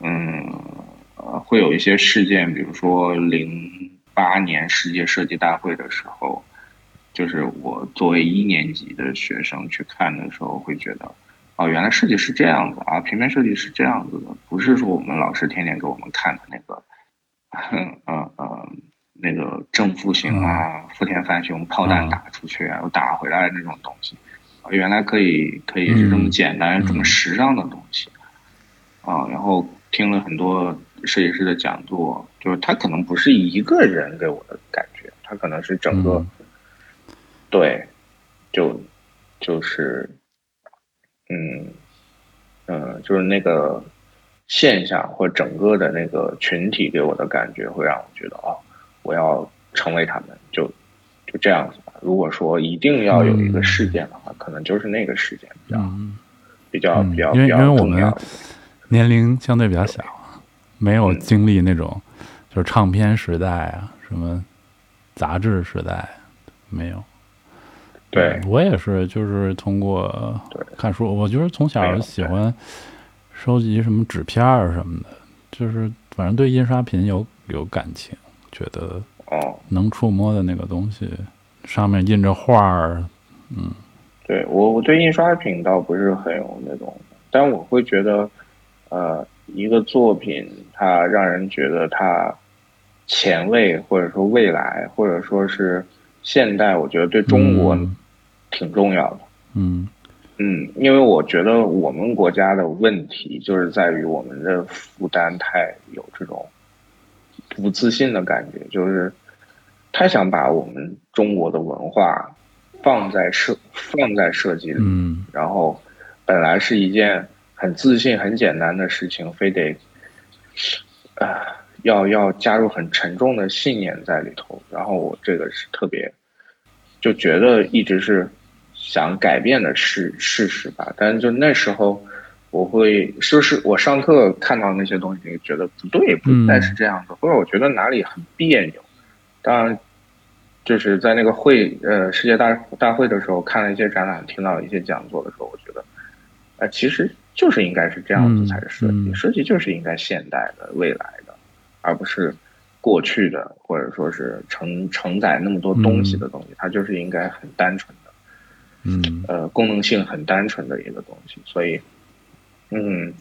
嗯。呃，会有一些事件，比如说零八年世界设计大会的时候，就是我作为一年级的学生去看的时候，会觉得，哦，原来设计是这样子啊，平面设计是这样子的，不是说我们老师天天给我们看的那个，呃呃，那个正负形啊，负田翻胸，炮弹打出去啊，又打回来那种东西，原来可以可以是这么简单、这么时尚的东西，啊，然后听了很多。设计师的讲座，就是他可能不是一个人给我的感觉，他可能是整个，对，就就是，嗯嗯，就是那个现象或整个的那个群体给我的感觉，会让我觉得哦，我要成为他们，就就这样子吧。如果说一定要有一个事件的话，可能就是那个事件比较比较比较因为因为我们年龄相对比较小。没有经历那种，就是唱片时代啊，什么杂志时代，没有。对我也是，就是通过看书，我就是从小喜欢收集什么纸片儿什么的，就是反正对印刷品有有感情，觉得哦能触摸的那个东西，上面印着画儿，嗯，对我我对印刷品倒不是很有那种，但我会觉得，呃。一个作品，它让人觉得它前卫，或者说未来，或者说是现代，我觉得对中国挺重要的。嗯嗯，因为我觉得我们国家的问题就是在于我们的负担太有这种不自信的感觉，就是太想把我们中国的文化放在设放在设计里，然后本来是一件。很自信、很简单的事情，非得啊，要要加入很沉重的信念在里头。然后我这个是特别，就觉得一直是想改变的事事实吧。但是就那时候，我会是不是我上课看到那些东西，觉得不对，不应该是这样的，或者我觉得哪里很别扭。当然，就是在那个会呃世界大大会的时候，看了一些展览，听到一些讲座的时候，我觉得呃，其实。就是应该是这样子才是设计，设计就是应该现代的、未来的，而不是过去的，或者说是承承载那么多东西的东西。它就是应该很单纯的，嗯，呃，功能性很单纯的一个东西。所以，嗯，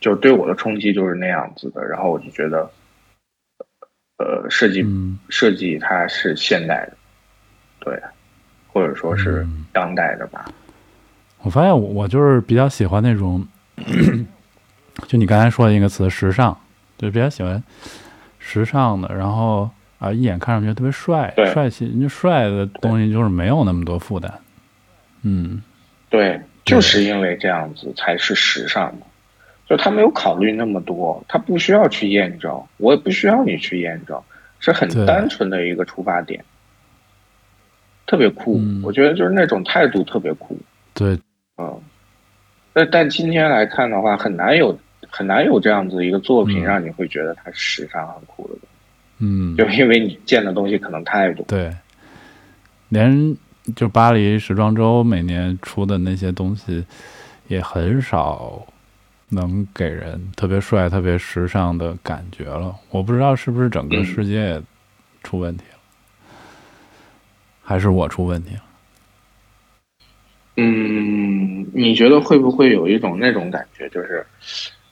就对我的冲击就是那样子的。然后我就觉得，呃，设计设计它是现代的，对，或者说是当代的吧。我发现我我就是比较喜欢那种，就你刚才说的一个词“时尚”，就比较喜欢时尚的，然后啊，一眼看上去特别帅、帅气。人家帅的东西就是没有那么多负担。嗯，对，就是因为这样子才是时尚的。就他没有考虑那么多，他不需要去验证，我也不需要你去验证，是很单纯的一个出发点，特别酷。我觉得就是那种态度特别酷。对。嗯，但但今天来看的话，很难有很难有这样子一个作品，让你会觉得它时尚很酷的。嗯，就因为你见的东西可能太多。对，连就巴黎时装周每年出的那些东西，也很少能给人特别帅、特别时尚的感觉了。我不知道是不是整个世界出问题了，还是我出问题了。嗯，你觉得会不会有一种那种感觉，就是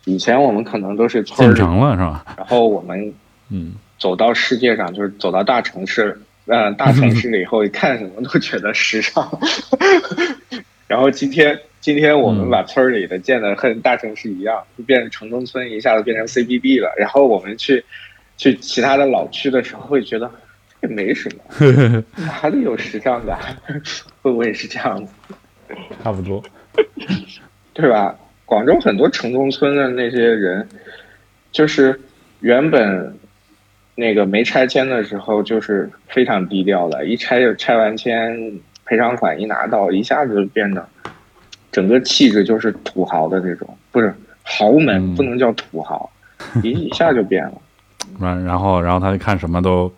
以前我们可能都是村城了，是吧？然后我们嗯走到世界上，就是走到大城市，嗯，大城市了以后，一看什么都觉得时尚。然后今天今天我们把村里的建的和大城市一样，就变成城中村，一下子变成 CBD 了。然后我们去去其他的老区的时候，会觉得也没什么，哪里有时尚感？会不会是这样子？差不多，对吧？广州很多城中村的那些人，就是原本那个没拆迁的时候就是非常低调的，一拆就拆完迁，赔偿款一拿到，一下子就变得整个气质就是土豪的这种，不是豪门，不能叫土豪，一一下就变了。然然后然后他就看什么都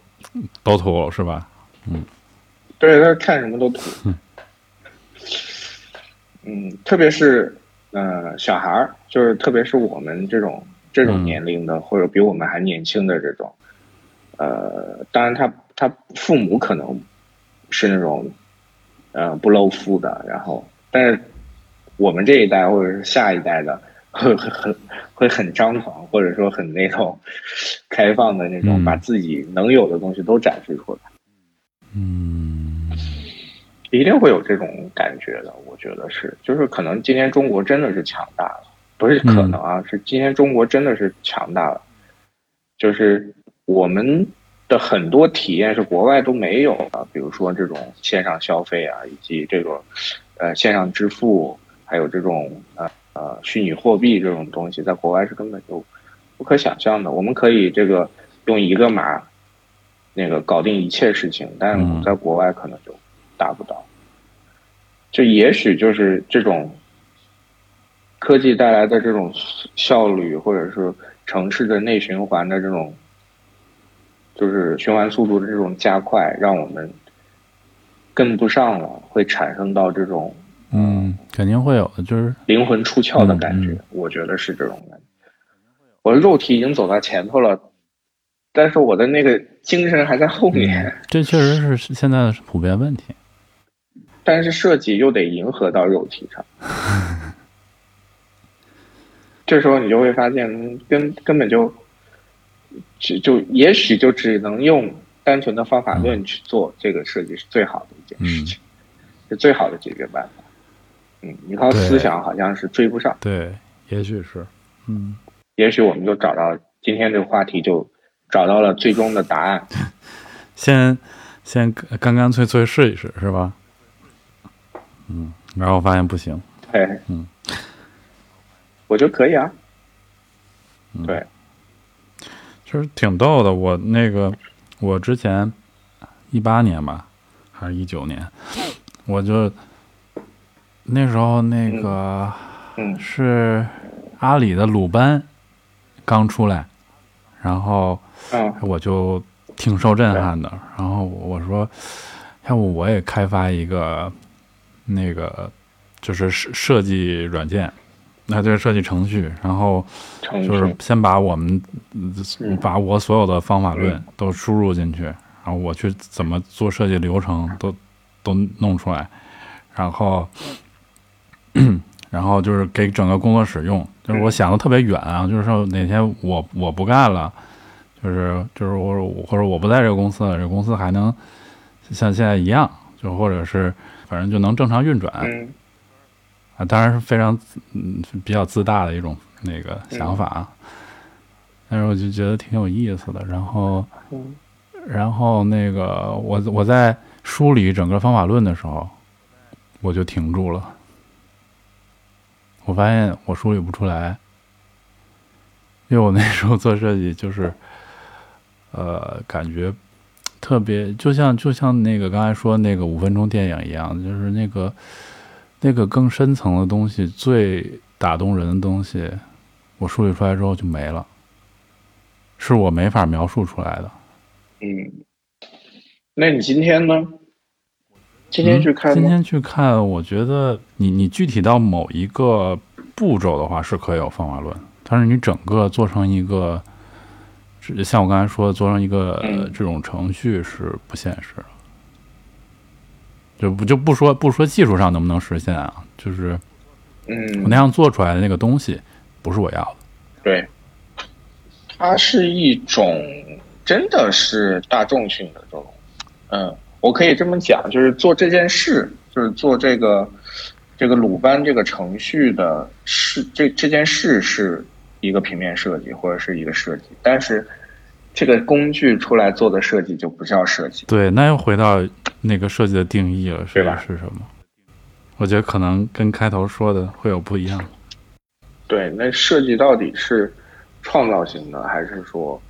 都土是吧？嗯，对，他看什么都土。嗯，特别是呃小孩儿，就是特别是我们这种这种年龄的，或者比我们还年轻的这种，呃，当然他他父母可能是那种呃不露富的，然后但是我们这一代或者是下一代的会很会很张狂，或者说很那种开放的那种，把自己能有的东西都展示出来。嗯。一定会有这种感觉的，我觉得是，就是可能今天中国真的是强大了，不是可能啊，是今天中国真的是强大了，就是我们的很多体验是国外都没有的，比如说这种线上消费啊，以及这种呃线上支付，还有这种呃呃虚拟货币这种东西，在国外是根本就不可想象的。我们可以这个用一个码那个搞定一切事情，但在国外可能就。达不到，就也许就是这种科技带来的这种效率，或者是城市的内循环的这种，就是循环速度的这种加快，让我们跟不上了，会产生到这种嗯，肯定会有的，就是灵魂出窍的感觉。我觉得是这种感觉。我的肉体已经走到前头了，但是我的那个精神还在后面。这确实是现在的普遍问题。但是设计又得迎合到肉体上，这时候你就会发现，根根本就，就就也许就只能用单纯的方法论去做这个设计是最好的一件事情，是最好的解决办法。嗯，你靠思想好像是追不上。对，也许是，嗯，也许我们就找到今天这个话题就找到了最终的答案。先先干干脆脆试一试，是吧？嗯，然后发现不行。对，嗯，我觉得可以啊。对，其实挺逗的。我那个，我之前一八年吧，还是一九年，我就那时候那个，嗯，是阿里的鲁班刚出来，然后，嗯，我就挺受震撼的。然后我说，要不我也开发一个。那个就是设设计软件，那就是设计程序，然后就是先把我们把我所有的方法论都输入进去，然后我去怎么做设计流程都都弄出来，然后然后就是给整个工作室用，就是我想的特别远啊，就是说哪天我我不干了，就是就是我或者我不在这个公司了，这个公司还能像现在一样，就或者是。反正就能正常运转，啊，当然是非常嗯比较自大的一种那个想法，但是我就觉得挺有意思的。然后，然后那个我我在梳理整个方法论的时候，我就停住了。我发现我梳理不出来，因为我那时候做设计就是，呃，感觉。特别就像就像那个刚才说那个五分钟电影一样，就是那个那个更深层的东西，最打动人的东西，我梳理出来之后就没了，是我没法描述出来的。嗯，那你今天呢？今天去看？今天去看，我觉得你你具体到某一个步骤的话是可以有方法论，但是你整个做成一个。像我刚才说的，做成一个这种程序是不现实的，就不就不说不说技术上能不能实现啊，就是嗯，我那样做出来的那个东西不是我要的。对，它是一种真的是大众性的这种，嗯，我可以这么讲，就是做这件事，就是做这个这个鲁班这个程序的事，这这件事是。一个平面设计或者是一个设计，但是这个工具出来做的设计就不叫设计。对，那又回到那个设计的定义了，是吧？是什么？我觉得可能跟开头说的会有不一样。对，那设计到底是创造性的，还是说，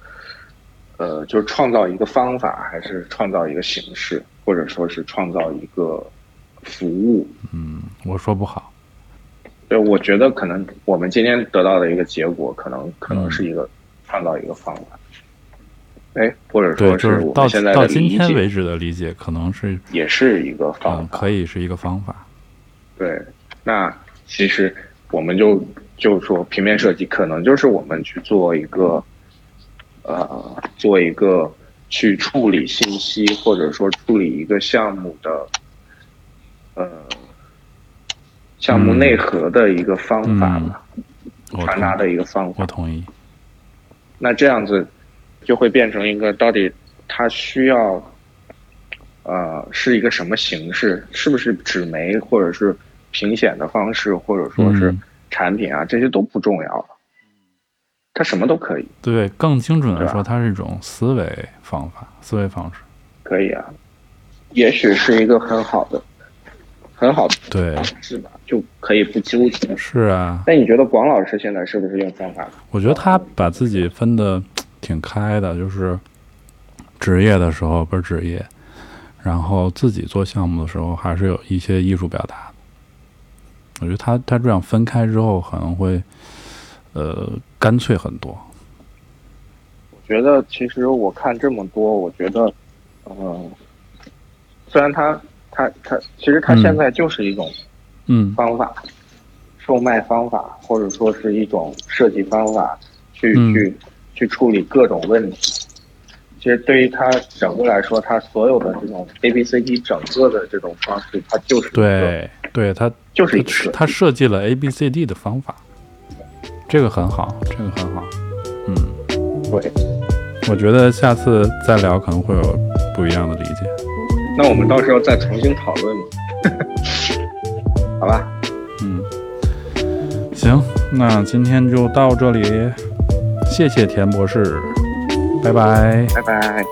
呃，就是创造一个方法，还是创造一个形式，或者说是创造一个服务？嗯，我说不好。对，我觉得可能我们今天得到的一个结果，可能可能是一个创造一个方法。哎，或者说是我们现在到今天为止的理解，可能是也是一个方法，可以是一个方法。对，那其实我们就就说平面设计，可能就是我们去做一个，呃，做一个去处理信息，或者说处理一个项目的，呃，项目内核的一个方法吧，传达的一个方法。我同意。那这样子。就会变成一个到底它需要，呃，是一个什么形式？是不是纸媒，或者是平显的方式，或者说是产品啊？这些都不重要了。它什么都可以。对，更精准的说，它是一种思维方法、思维方式。可以啊，也许是一个很好的、很好的对，是吧？就可以不纠结。是啊。那你觉得广老师现在是不是用方法？我觉得他把自己分的。挺开的，就是职业的时候不是职业，然后自己做项目的时候还是有一些艺术表达的。我觉得他他这样分开之后可能会呃干脆很多。我觉得其实我看这么多，我觉得嗯，虽然他他他其实他现在就是一种嗯方法，售卖方法或者说是一种设计方法去去。去处理各种问题，其实对于他整个来说，他所有的这种 A B C D 整个的这种方式，他就是对，对他就是一个他设计。了 A B C D 的方法，这个很好，这个很好，嗯，对，我觉得下次再聊可能会有不一样的理解，那我们到时候再重新讨论，好吧？嗯，行，那今天就到这里。谢谢田博士，拜拜，拜拜。